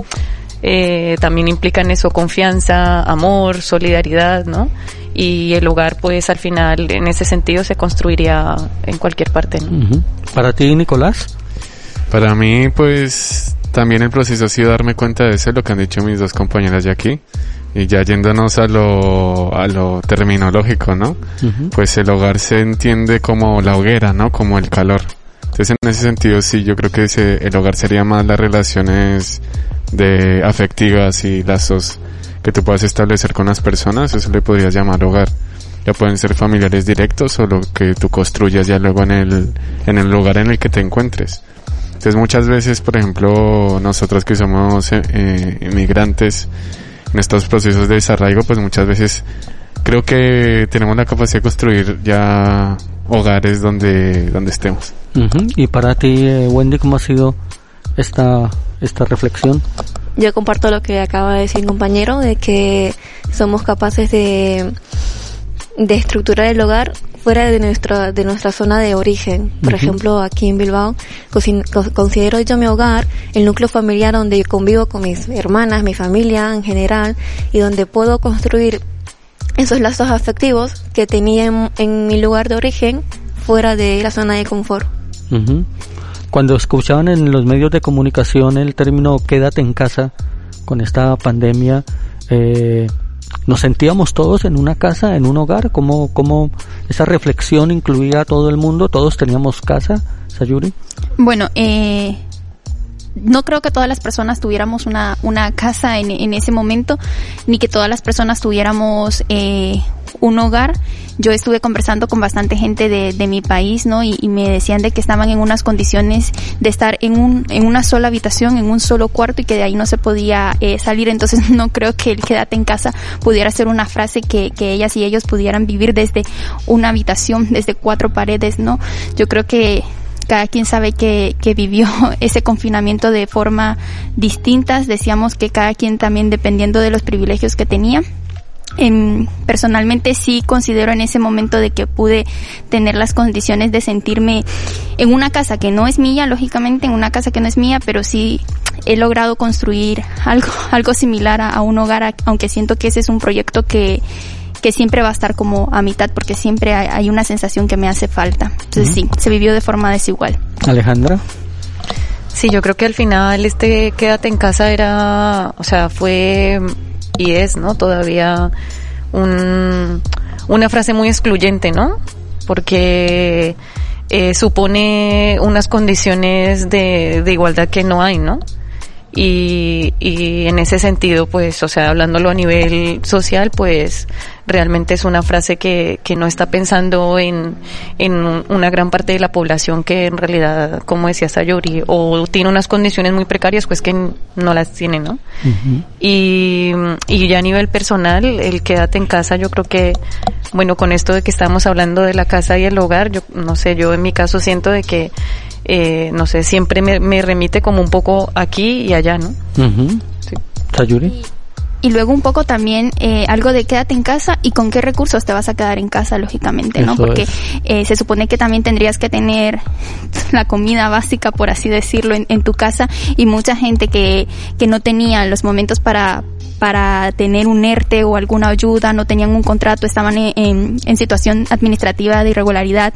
eh, también implican eso, confianza, amor, solidaridad, ¿no? Y el hogar, pues al final, en ese sentido, se construiría en cualquier parte, ¿no? Para ti, Nicolás. Para mí, pues, también el proceso ha sido darme cuenta de eso, lo que han dicho mis dos compañeras de aquí. Y ya yéndonos a lo, a lo terminológico, ¿no? Ujú. Pues el hogar se entiende como la hoguera, ¿no? Como el calor. Entonces, en ese sentido, sí, yo creo que el hogar sería más las relaciones de afectivas y lazos que tú puedas establecer con las personas, eso le podrías llamar hogar. Ya pueden ser familiares directos o lo que tú construyas ya luego en el, en el lugar en el que te encuentres. Entonces muchas veces, por ejemplo, nosotros que somos eh, eh, inmigrantes en estos procesos de desarraigo, pues muchas veces creo que tenemos la capacidad de construir ya hogares donde, donde estemos. Ujú. Y para ti, eh, Wendy, ¿cómo ha sido esta, esta reflexión? Yo comparto lo que acaba de decir mi compañero, de que somos capaces de, de estructurar el hogar fuera de nuestra, de nuestra zona de origen. Por ejemplo, aquí en Bilbao, considero yo mi hogar el núcleo familiar donde convivo con mis hermanas, mi familia en general, y donde puedo construir esos lazos afectivos que tenía en, en mi lugar de origen fuera de la zona de confort. Cuando escuchaban en los medios de comunicación el término quédate en casa con esta pandemia, eh, ¿nos sentíamos todos en una casa, en un hogar? ¿Cómo, cómo esa reflexión incluía a todo el mundo? ¿Todos teníamos casa, Sayuri? Bueno, eh, no creo que todas las personas tuviéramos una, una casa en, en ese momento, ni que todas las personas tuviéramos eh, un hogar. Yo estuve conversando con bastante gente de, de mi país, ¿no? Y, y me decían de que estaban en unas condiciones de estar en un, en una sola habitación, en un solo cuarto y que de ahí no se podía eh, salir. Entonces *laughs* no creo que el quédate en casa pudiera ser una frase que, que ellas y ellos pudieran vivir desde una habitación, desde cuatro paredes, ¿no? Yo creo que cada quien sabe que, que vivió *laughs* ese confinamiento de forma distintas. Decíamos que cada quien también dependiendo de los privilegios que tenía. Em, personalmente sí considero en ese momento de que pude tener las condiciones de sentirme en una casa que no es mía, lógicamente en una casa que no es mía, pero sí he logrado construir algo, *laughs* algo similar a, a un hogar, aunque siento que ese es un proyecto que, que siempre va a estar como a mitad porque siempre hay, hay una sensación que me hace falta. Entonces sí, se vivió de forma desigual. Alejandra. Sí, yo creo que al final este quédate en casa era, o sea, fue y es, ¿no? Todavía un, una frase muy excluyente, ¿no? Porque eh, supone unas condiciones de, de igualdad que no hay, ¿no? Y, y en ese sentido, pues, o sea, hablándolo a nivel social, pues, realmente es una frase que, que no está pensando en, en un- una gran parte de la población que en realidad, como decía Sayori, o tiene unas condiciones muy precarias, pues que no las tiene, ¿no? Y, y ya a nivel personal, el quédate en casa, yo creo que, bueno, con esto de que estamos hablando de la casa y el hogar, yo no sé, yo en mi caso siento de que, eh, no sé, siempre me, me remite como un poco aquí y allá, ¿no? Ujú. Sayuri. Y luego un poco también eh, algo de quédate en casa y con qué recursos te vas a quedar en casa, lógicamente, ¿no? Eso Porque eh, se supone que también tendrías que tener *laughs* la comida básica, por así decirlo, en, en tu casa y mucha gente que, que no tenía los momentos para para tener un ERTE o alguna ayuda, no tenían un contrato, estaban en, en- en situación administrativa de irregularidad,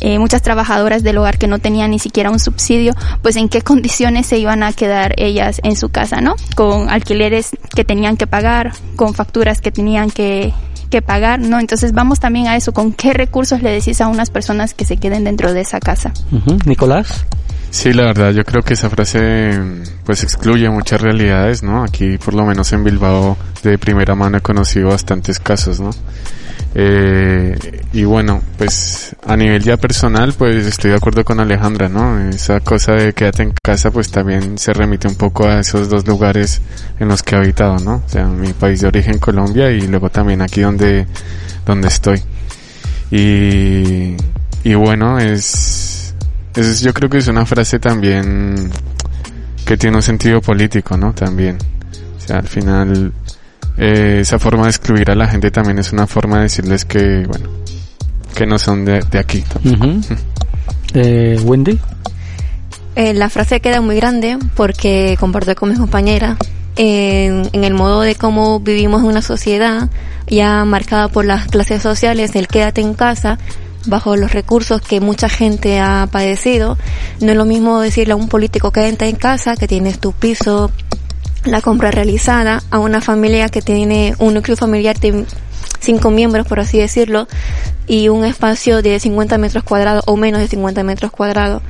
eh, muchas trabajadoras del hogar que no tenían ni siquiera un subsidio, pues en qué *laughs* condiciones se iban a quedar ellas en su casa, ¿no? Con alquileres que tenían que pagar, con facturas que tenían que, que pagar, ¿no? Entonces vamos también a eso, con qué recursos le decís a unas personas que se queden dentro de esa casa. Ujú. Nicolás. Sí, la verdad, yo creo que esa frase pues excluye muchas realidades, ¿no? Aquí, por lo menos en Bilbao, de primera mano he conocido bastantes casos, ¿no? Eh, y bueno, pues a nivel ya personal, pues estoy de acuerdo con Alejandra, ¿no? Esa cosa de quédate en casa, pues también se remite un poco a esos dos lugares en los que he habitado, ¿no? O sea, mi país de origen, Colombia, y luego también aquí donde, donde estoy. Y, y bueno, es, es, yo creo que es una frase también que tiene un sentido político, ¿no? También. O sea, al final, eh, esa forma de excluir a la gente también es una forma de decirles que, bueno, que no son de, de aquí. Ujú. Eh, Wendy. Eh, la frase queda muy grande porque comparto con mis compañeras en, en el modo de cómo vivimos en una sociedad ya marcada por las clases sociales, el quédate en casa, bajo los recursos que mucha gente ha padecido. No es lo mismo decirle a un político quédate en casa, que tienes tu piso, la compra realizada, a una familia que tiene un núcleo familiar de cinco miembros, por así decirlo, y un espacio de 50 metros cuadrados o menos de 50 metros cuadrados.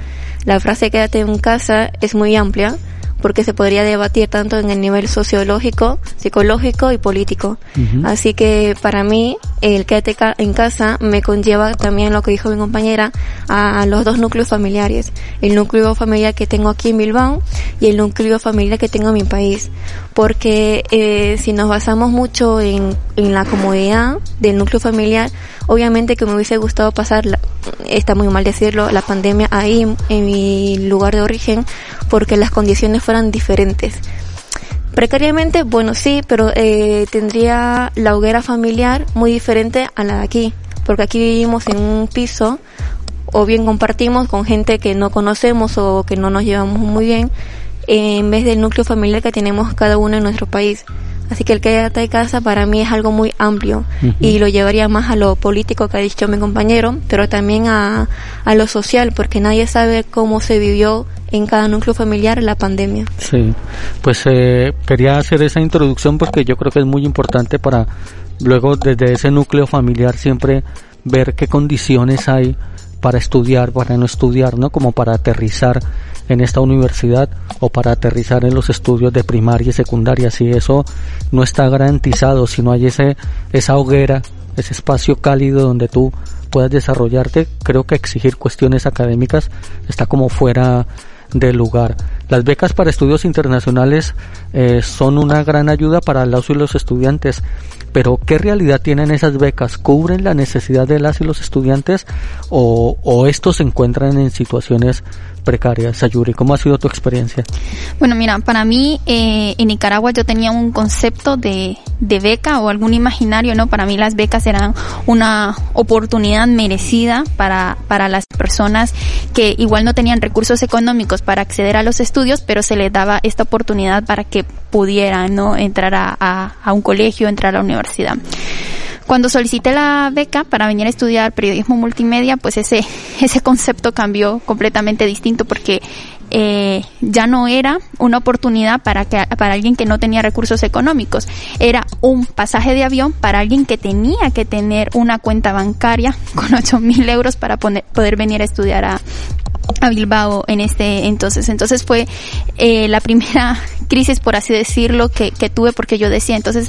La frase quédate en casa es muy amplia porque se podría debatir tanto en el nivel sociológico, psicológico y político. Así que para mí el quédate ca- en casa me conlleva también lo que dijo mi compañera a, los dos núcleos familiares. El núcleo familiar que tengo aquí en Bilbao y el núcleo familiar que tengo en mi país. Porque eh, si nos basamos mucho en, en la comodidad del núcleo familiar, obviamente que me hubiese gustado pasar, la- está muy mal decirlo, la pandemia ahí en mi lugar de origen porque las condiciones fueran diferentes. Precariamente, bueno, sí, pero eh, tendría la hoguera familiar muy diferente a la de aquí, porque aquí vivimos en un piso o bien compartimos con gente que no conocemos o que no nos llevamos muy bien, en vez del núcleo familiar que tenemos cada uno en nuestro país. Así que el quédate de casa para mí es algo muy amplio y lo llevaría más a lo político que ha dicho mi compañero, pero también a, a lo social, porque nadie sabe cómo se vivió en cada núcleo familiar la pandemia. Sí, pues eh, quería hacer esa introducción porque yo creo que es muy importante para luego desde ese núcleo familiar siempre ver qué condiciones hay para estudiar, para no estudiar, ¿no? Como para aterrizar en esta universidad o para aterrizar en los estudios de primaria y secundaria. Si eso no está garantizado, si no hay ese, esa hoguera, ese espacio cálido donde tú puedas desarrollarte, creo que exigir cuestiones académicas está como fuera del lugar. Las becas para estudios internacionales eh, son una gran ayuda para las y los estudiantes, pero ¿qué realidad tienen esas becas? ¿Cubren la necesidad de las y los estudiantes o, o estos se encuentran en situaciones precarias? Sayuri, ¿cómo ha sido tu experiencia? Bueno, mira, para mí eh, en Nicaragua yo tenía un concepto de, beca o algún imaginario, ¿no? Para mí las becas eran una oportunidad merecida para, para las personas que igual no tenían recursos económicos para acceder a los estudios, pero se les daba esta oportunidad para que pudieran, ¿no? Entrar a, a un colegio, entrar a la universidad. Cuando solicité la beca para venir a estudiar periodismo multimedia, pues ese, *laughs* ese concepto cambió completamente distinto porque eh, ya no era una oportunidad para que para alguien que no tenía recursos económicos era un pasaje de avión para alguien que tenía que tener una cuenta bancaria *laughs* con ocho mil euros para poner- poder venir a estudiar a, a Bilbao en este entonces. Entonces fue eh, la primera *laughs* crisis, por así decirlo, que, que tuve porque yo decía, entonces,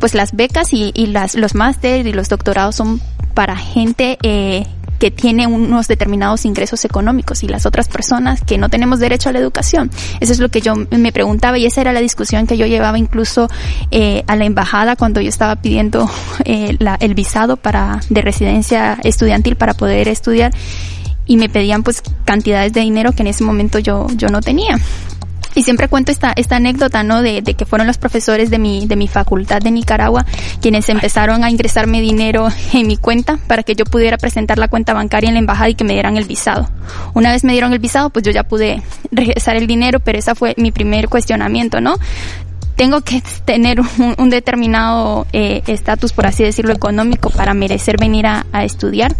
pues las becas y, y las, los máster y los doctorados son para gente eh, que tiene unos determinados ingresos económicos y las otras personas que no tenemos derecho a la educación. Eso es lo que yo me preguntaba y esa era la discusión que yo llevaba incluso eh, a la embajada cuando yo estaba pidiendo *laughs* eh, la- el visado para de residencia estudiantil para poder estudiar y me pedían pues cantidades de dinero que en ese momento yo, yo no tenía. Y siempre cuento esta, esta anécdota, ¿no? De, que fueron los profesores de mi, de mi facultad de Nicaragua quienes empezaron a ingresarme dinero *laughs* en mi cuenta para que yo pudiera presentar la cuenta bancaria en la embajada y que me dieran el visado. Una vez me dieron el visado, pues yo ya pude regresar el dinero, pero esa fue mi primer cuestionamiento, ¿no? tengo que tener un, un determinado eh, estatus, por así decirlo, económico para merecer venir a, a estudiar.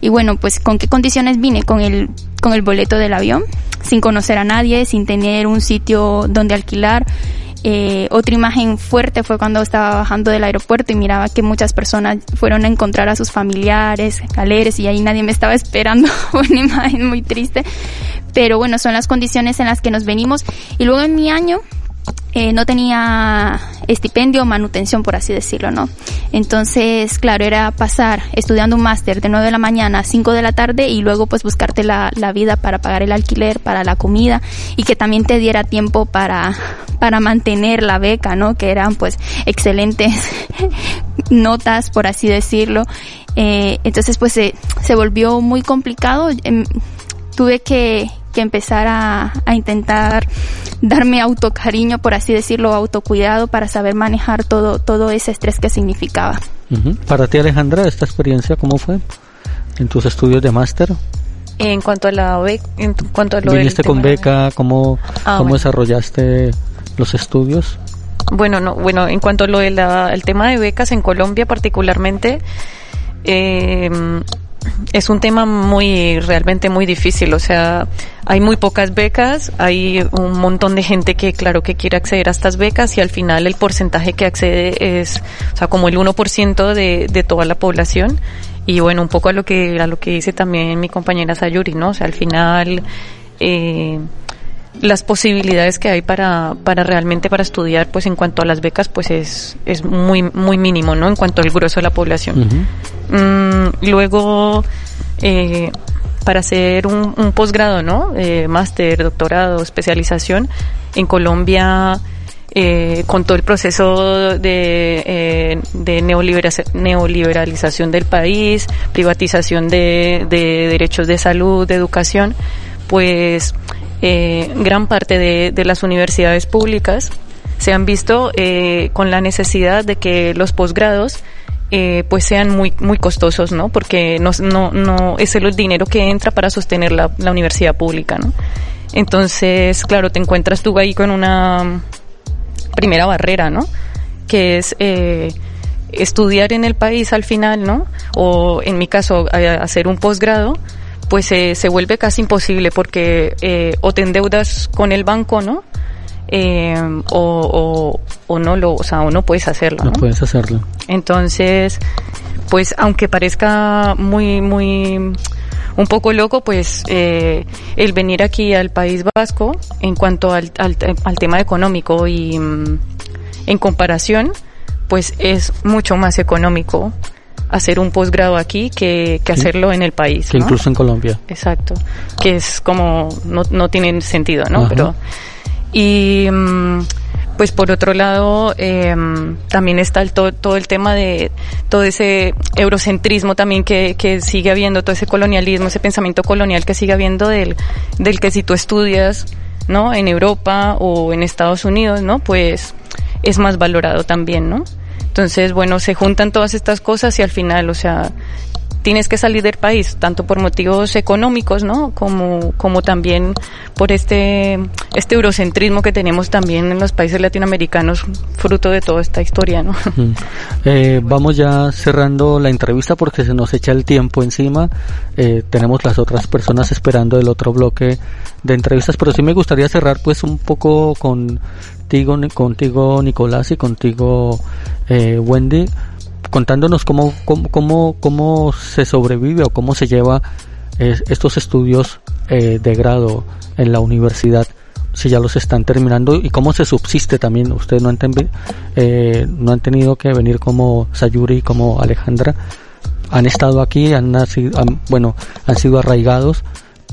Y bueno, pues con qué condiciones vine, con el, con el boleto del avión, sin conocer a nadie, sin tener un sitio donde alquilar. Eh, otra imagen fuerte fue cuando estaba bajando del aeropuerto y miraba que muchas personas fueron a encontrar a sus familiares, galeres, y ahí nadie me estaba esperando. *laughs* Una imagen muy triste. Pero bueno, son las condiciones en las que nos venimos. Y luego en mi año, eh, no tenía estipendio o manutención, por así decirlo, ¿no? Entonces, claro, era pasar estudiando un máster de 9 de la mañana a 5 de la tarde y luego pues buscarte la, la vida para pagar el alquiler, para la comida y que también te diera tiempo para, para mantener la beca, ¿no? Que eran pues excelentes *laughs* notas, por así decirlo. Eh, entonces pues se, se volvió muy complicado. Em, tuve que, que empezar a, a intentar darme autocariño, por así decirlo, autocuidado para saber manejar todo, todo ese estrés que significaba. Para ti, Alejandra, esta experiencia, ¿cómo fue en tus estudios de máster? En cuanto a la beca, en cuanto a lo ¿Viniste con beca? ¿Cómo, Ah, cómo bueno. desarrollaste los estudios? Bueno, no, bueno, en cuanto a lo del el tema de becas en Colombia particularmente, eh, es un tema muy, realmente muy difícil. O sea, hay muy pocas becas, hay un montón de gente que, claro, que quiere acceder a estas becas y al final el porcentaje que accede es, o sea, como el 1% de, de toda la población. Y bueno, un poco a lo que, a lo que dice también mi compañera Sayuri, ¿no? O sea, al final, eh, las posibilidades que hay para, para realmente para estudiar, pues en cuanto a las becas, pues es, es muy, muy mínimo, ¿no? En cuanto al grueso de la población. Mm, luego, eh, para hacer un, un posgrado, ¿no? Eh, máster, doctorado, especialización, en Colombia, eh, con todo el proceso de, eh, de neoliberalización del país, privatización de, de derechos de salud, de educación, pues eh, gran parte de, de las universidades públicas se han visto eh, con la necesidad de que los posgrados eh, pues sean muy muy costosos, ¿no? Porque no, no, no es el dinero que entra para sostener la, la universidad pública, ¿no? Entonces, claro, te encuentras tú ahí con una primera barrera, ¿no? Que es eh, estudiar en el país al final, ¿no? O en mi caso, a- hacer un posgrado, pues eh, se vuelve casi imposible porque eh, o te endeudas con el banco, ¿no? Eh, o, o, o no lo, o sea, o no puedes hacerlo, No ¿no? puedes hacerlo. Entonces, pues aunque parezca muy, muy, un poco loco, pues eh, el venir aquí al País Vasco en cuanto al, al, al tema económico y mm, en comparación, pues es mucho más económico hacer un posgrado aquí que, que hacerlo en el país. Que ¿no? incluso en Colombia. Exacto. Que es como, no, no tienen sentido, ¿no? Ajá. Pero, y, mm, pues por otro lado, eh, también está el, todo, todo el tema de todo ese eurocentrismo también que, que sigue habiendo, todo ese colonialismo, ese pensamiento colonial que sigue habiendo del, del que si tú estudias, ¿no? En Europa o en Estados Unidos, ¿no? Pues es más valorado también, ¿no? Entonces, bueno, se juntan todas estas cosas y al final, o sea, tienes que salir del país, tanto por motivos económicos, ¿no? Como, como también por este, este eurocentrismo que tenemos también en los países latinoamericanos, fruto de toda esta historia, ¿no? Eh, vamos ya cerrando la entrevista porque se nos echa el tiempo encima. Eh, tenemos las otras personas esperando el otro bloque de entrevistas, pero sí me gustaría cerrar pues un poco contigo, Ni- contigo Nicolás y contigo eh, Wendy, contándonos cómo, cómo, cómo, cómo se sobrevive o cómo se lleva estos estudios eh, de grado en la universidad si ya los están terminando y cómo se subsiste también. Ustedes no han, eh, no han tenido que venir como Sayuri y como Alejandra. Han estado aquí, han nacido, han- bueno, han sido arraigados,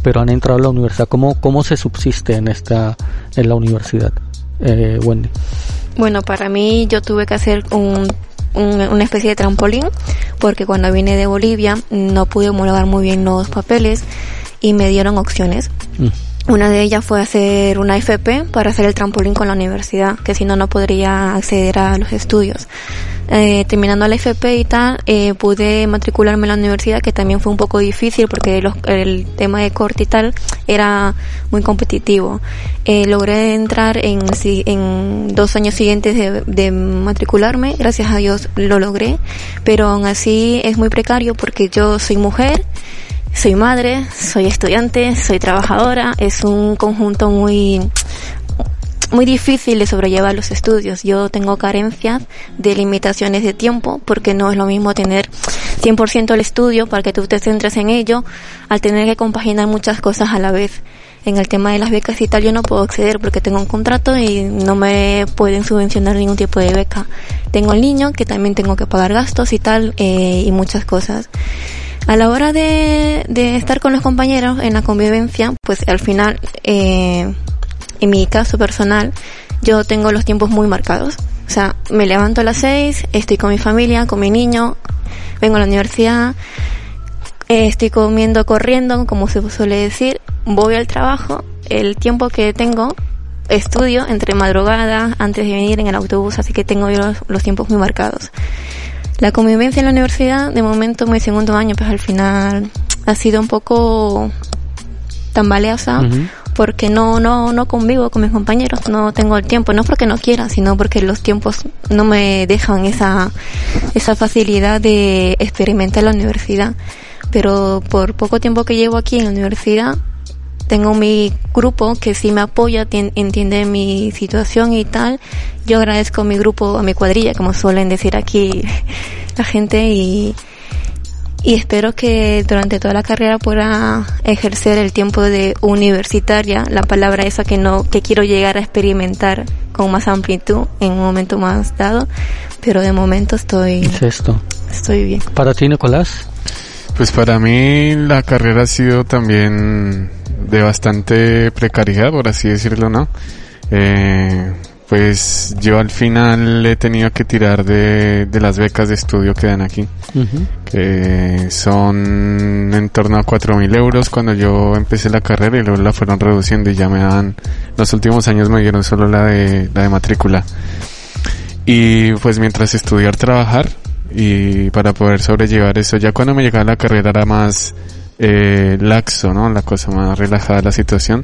pero han entrado a la universidad. ¿Cómo, cómo se subsiste en esta, en la universidad? Eh, Wendy. Bueno, para mí yo tuve que hacer un, un- una especie de trampolín porque cuando vine de Bolivia no pude homologar muy bien los papeles y me dieron opciones. Mm. Una de ellas fue hacer una FP para hacer el trampolín con la universidad, que si no, no podría acceder a los estudios. Eh, terminando la FP y tal, eh, pude matricularme en la universidad, que también fue un poco difícil porque los- el tema de corte y tal era muy competitivo. Eh, logré entrar en, dos años siguientes de, de matricularme, gracias a Dios lo logré, pero aún así es muy precario porque yo soy mujer, soy madre, soy estudiante, soy trabajadora, es un conjunto muy muy difícil de sobrellevar los estudios. Yo tengo carencias de limitaciones de tiempo porque no es lo mismo tener 100% el estudio para que tú te centres en ello al tener que compaginar muchas cosas a la vez. En el tema de las becas y tal yo no puedo acceder porque tengo un contrato y no me pueden subvencionar ningún tipo de beca. Tengo el niño que también tengo que pagar gastos y tal eh, y muchas cosas. A la hora de, de estar con los compañeros en la convivencia, pues al final, eh, en mi caso personal, yo tengo los tiempos muy marcados. O sea, me levanto a las seis, estoy con mi familia, con mi niño, vengo a la universidad, eh, estoy comiendo corriendo, como se suele decir, voy al trabajo, el tiempo que tengo, estudio entre madrugada, antes de venir en el autobús, así que tengo yo los, los tiempos muy marcados. La convivencia en la universidad, de momento mi segundo año, pues al final ha sido un poco tambaleosa Ujú. porque no no no convivo con mis compañeros, no tengo el tiempo, no porque no quiera, sino porque los tiempos no me dejan esa esa facilidad de experimentar la universidad. Pero por poco tiempo que llevo aquí en la universidad, tengo mi grupo que sí me apoya, tien- entiende mi situación y tal. Yo agradezco a mi grupo, a mi cuadrilla, como suelen decir aquí la gente, y, y espero que durante toda la carrera pueda ejercer el tiempo de universitaria, la palabra esa que no que quiero llegar a experimentar con más amplitud en un momento más dado, pero de momento estoy Es esto. estoy bien. Para ti, Nicolás. Pues para mí la carrera ha sido también de bastante precariedad, por así decirlo, ¿no? Eh, pues yo al final he tenido que tirar de, de las becas de estudio que dan aquí, que son en torno a 4.000 euros cuando yo empecé la carrera y luego la fueron reduciendo y ya me dan, los últimos años me dieron solo la de, la de matrícula. Y pues mientras estudiar, trabajar y para poder sobrellevar eso, ya cuando me llegaba la carrera era más eh, laxo, ¿no? La cosa más relajada la situación.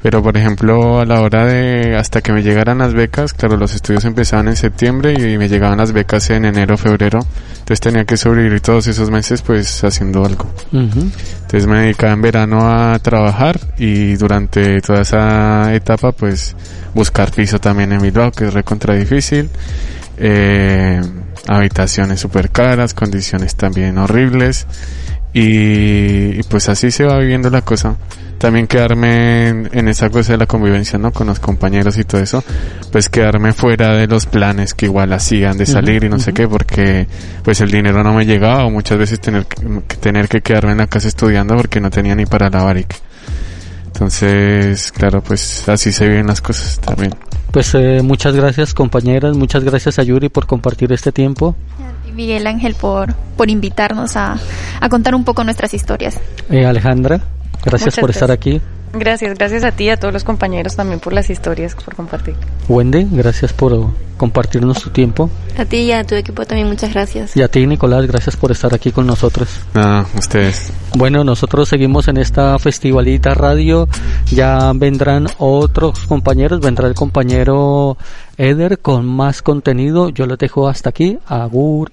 Pero por ejemplo, a la hora de, hasta que me llegaran las becas, claro, los estudios empezaban en septiembre y me llegaban las becas en enero, febrero. Entonces tenía que sobrevivir todos esos meses pues haciendo algo. Ujú. Entonces me dedicaba en verano a trabajar y durante toda esa etapa pues buscar piso también en Bilbao, que es recontra difícil. Eh, habitaciones súper caras, condiciones también horribles. Y, y, pues así se va viviendo la cosa. También quedarme en, en esa cosa de la convivencia, ¿no? Con los compañeros y todo eso. Pues quedarme fuera de los planes que igual hacían de salir y no sé qué, porque pues el dinero no me llegaba o muchas veces tener que, tener que quedarme en la casa estudiando porque no tenía ni para la baric. Entonces, claro, pues así se viven las cosas también. Pues eh, muchas gracias compañeras, muchas gracias a Yuri por compartir este tiempo. Miguel Ángel por, por invitarnos a, a contar un poco nuestras historias. Eh, Alejandra, gracias Muchas por estar aquí. Gracias, gracias a ti y a todos los compañeros también por las historias, por compartir. Wendy, gracias por compartirnos tu tiempo. A ti y a tu equipo también muchas gracias. Y a ti, Nicolás, gracias por estar aquí con nosotros. Nada, ustedes. Bueno, nosotros seguimos en esta festivalita radio. Ya vendrán otros compañeros. Vendrá el compañero Eder con más contenido. Yo lo dejo hasta aquí. Agur.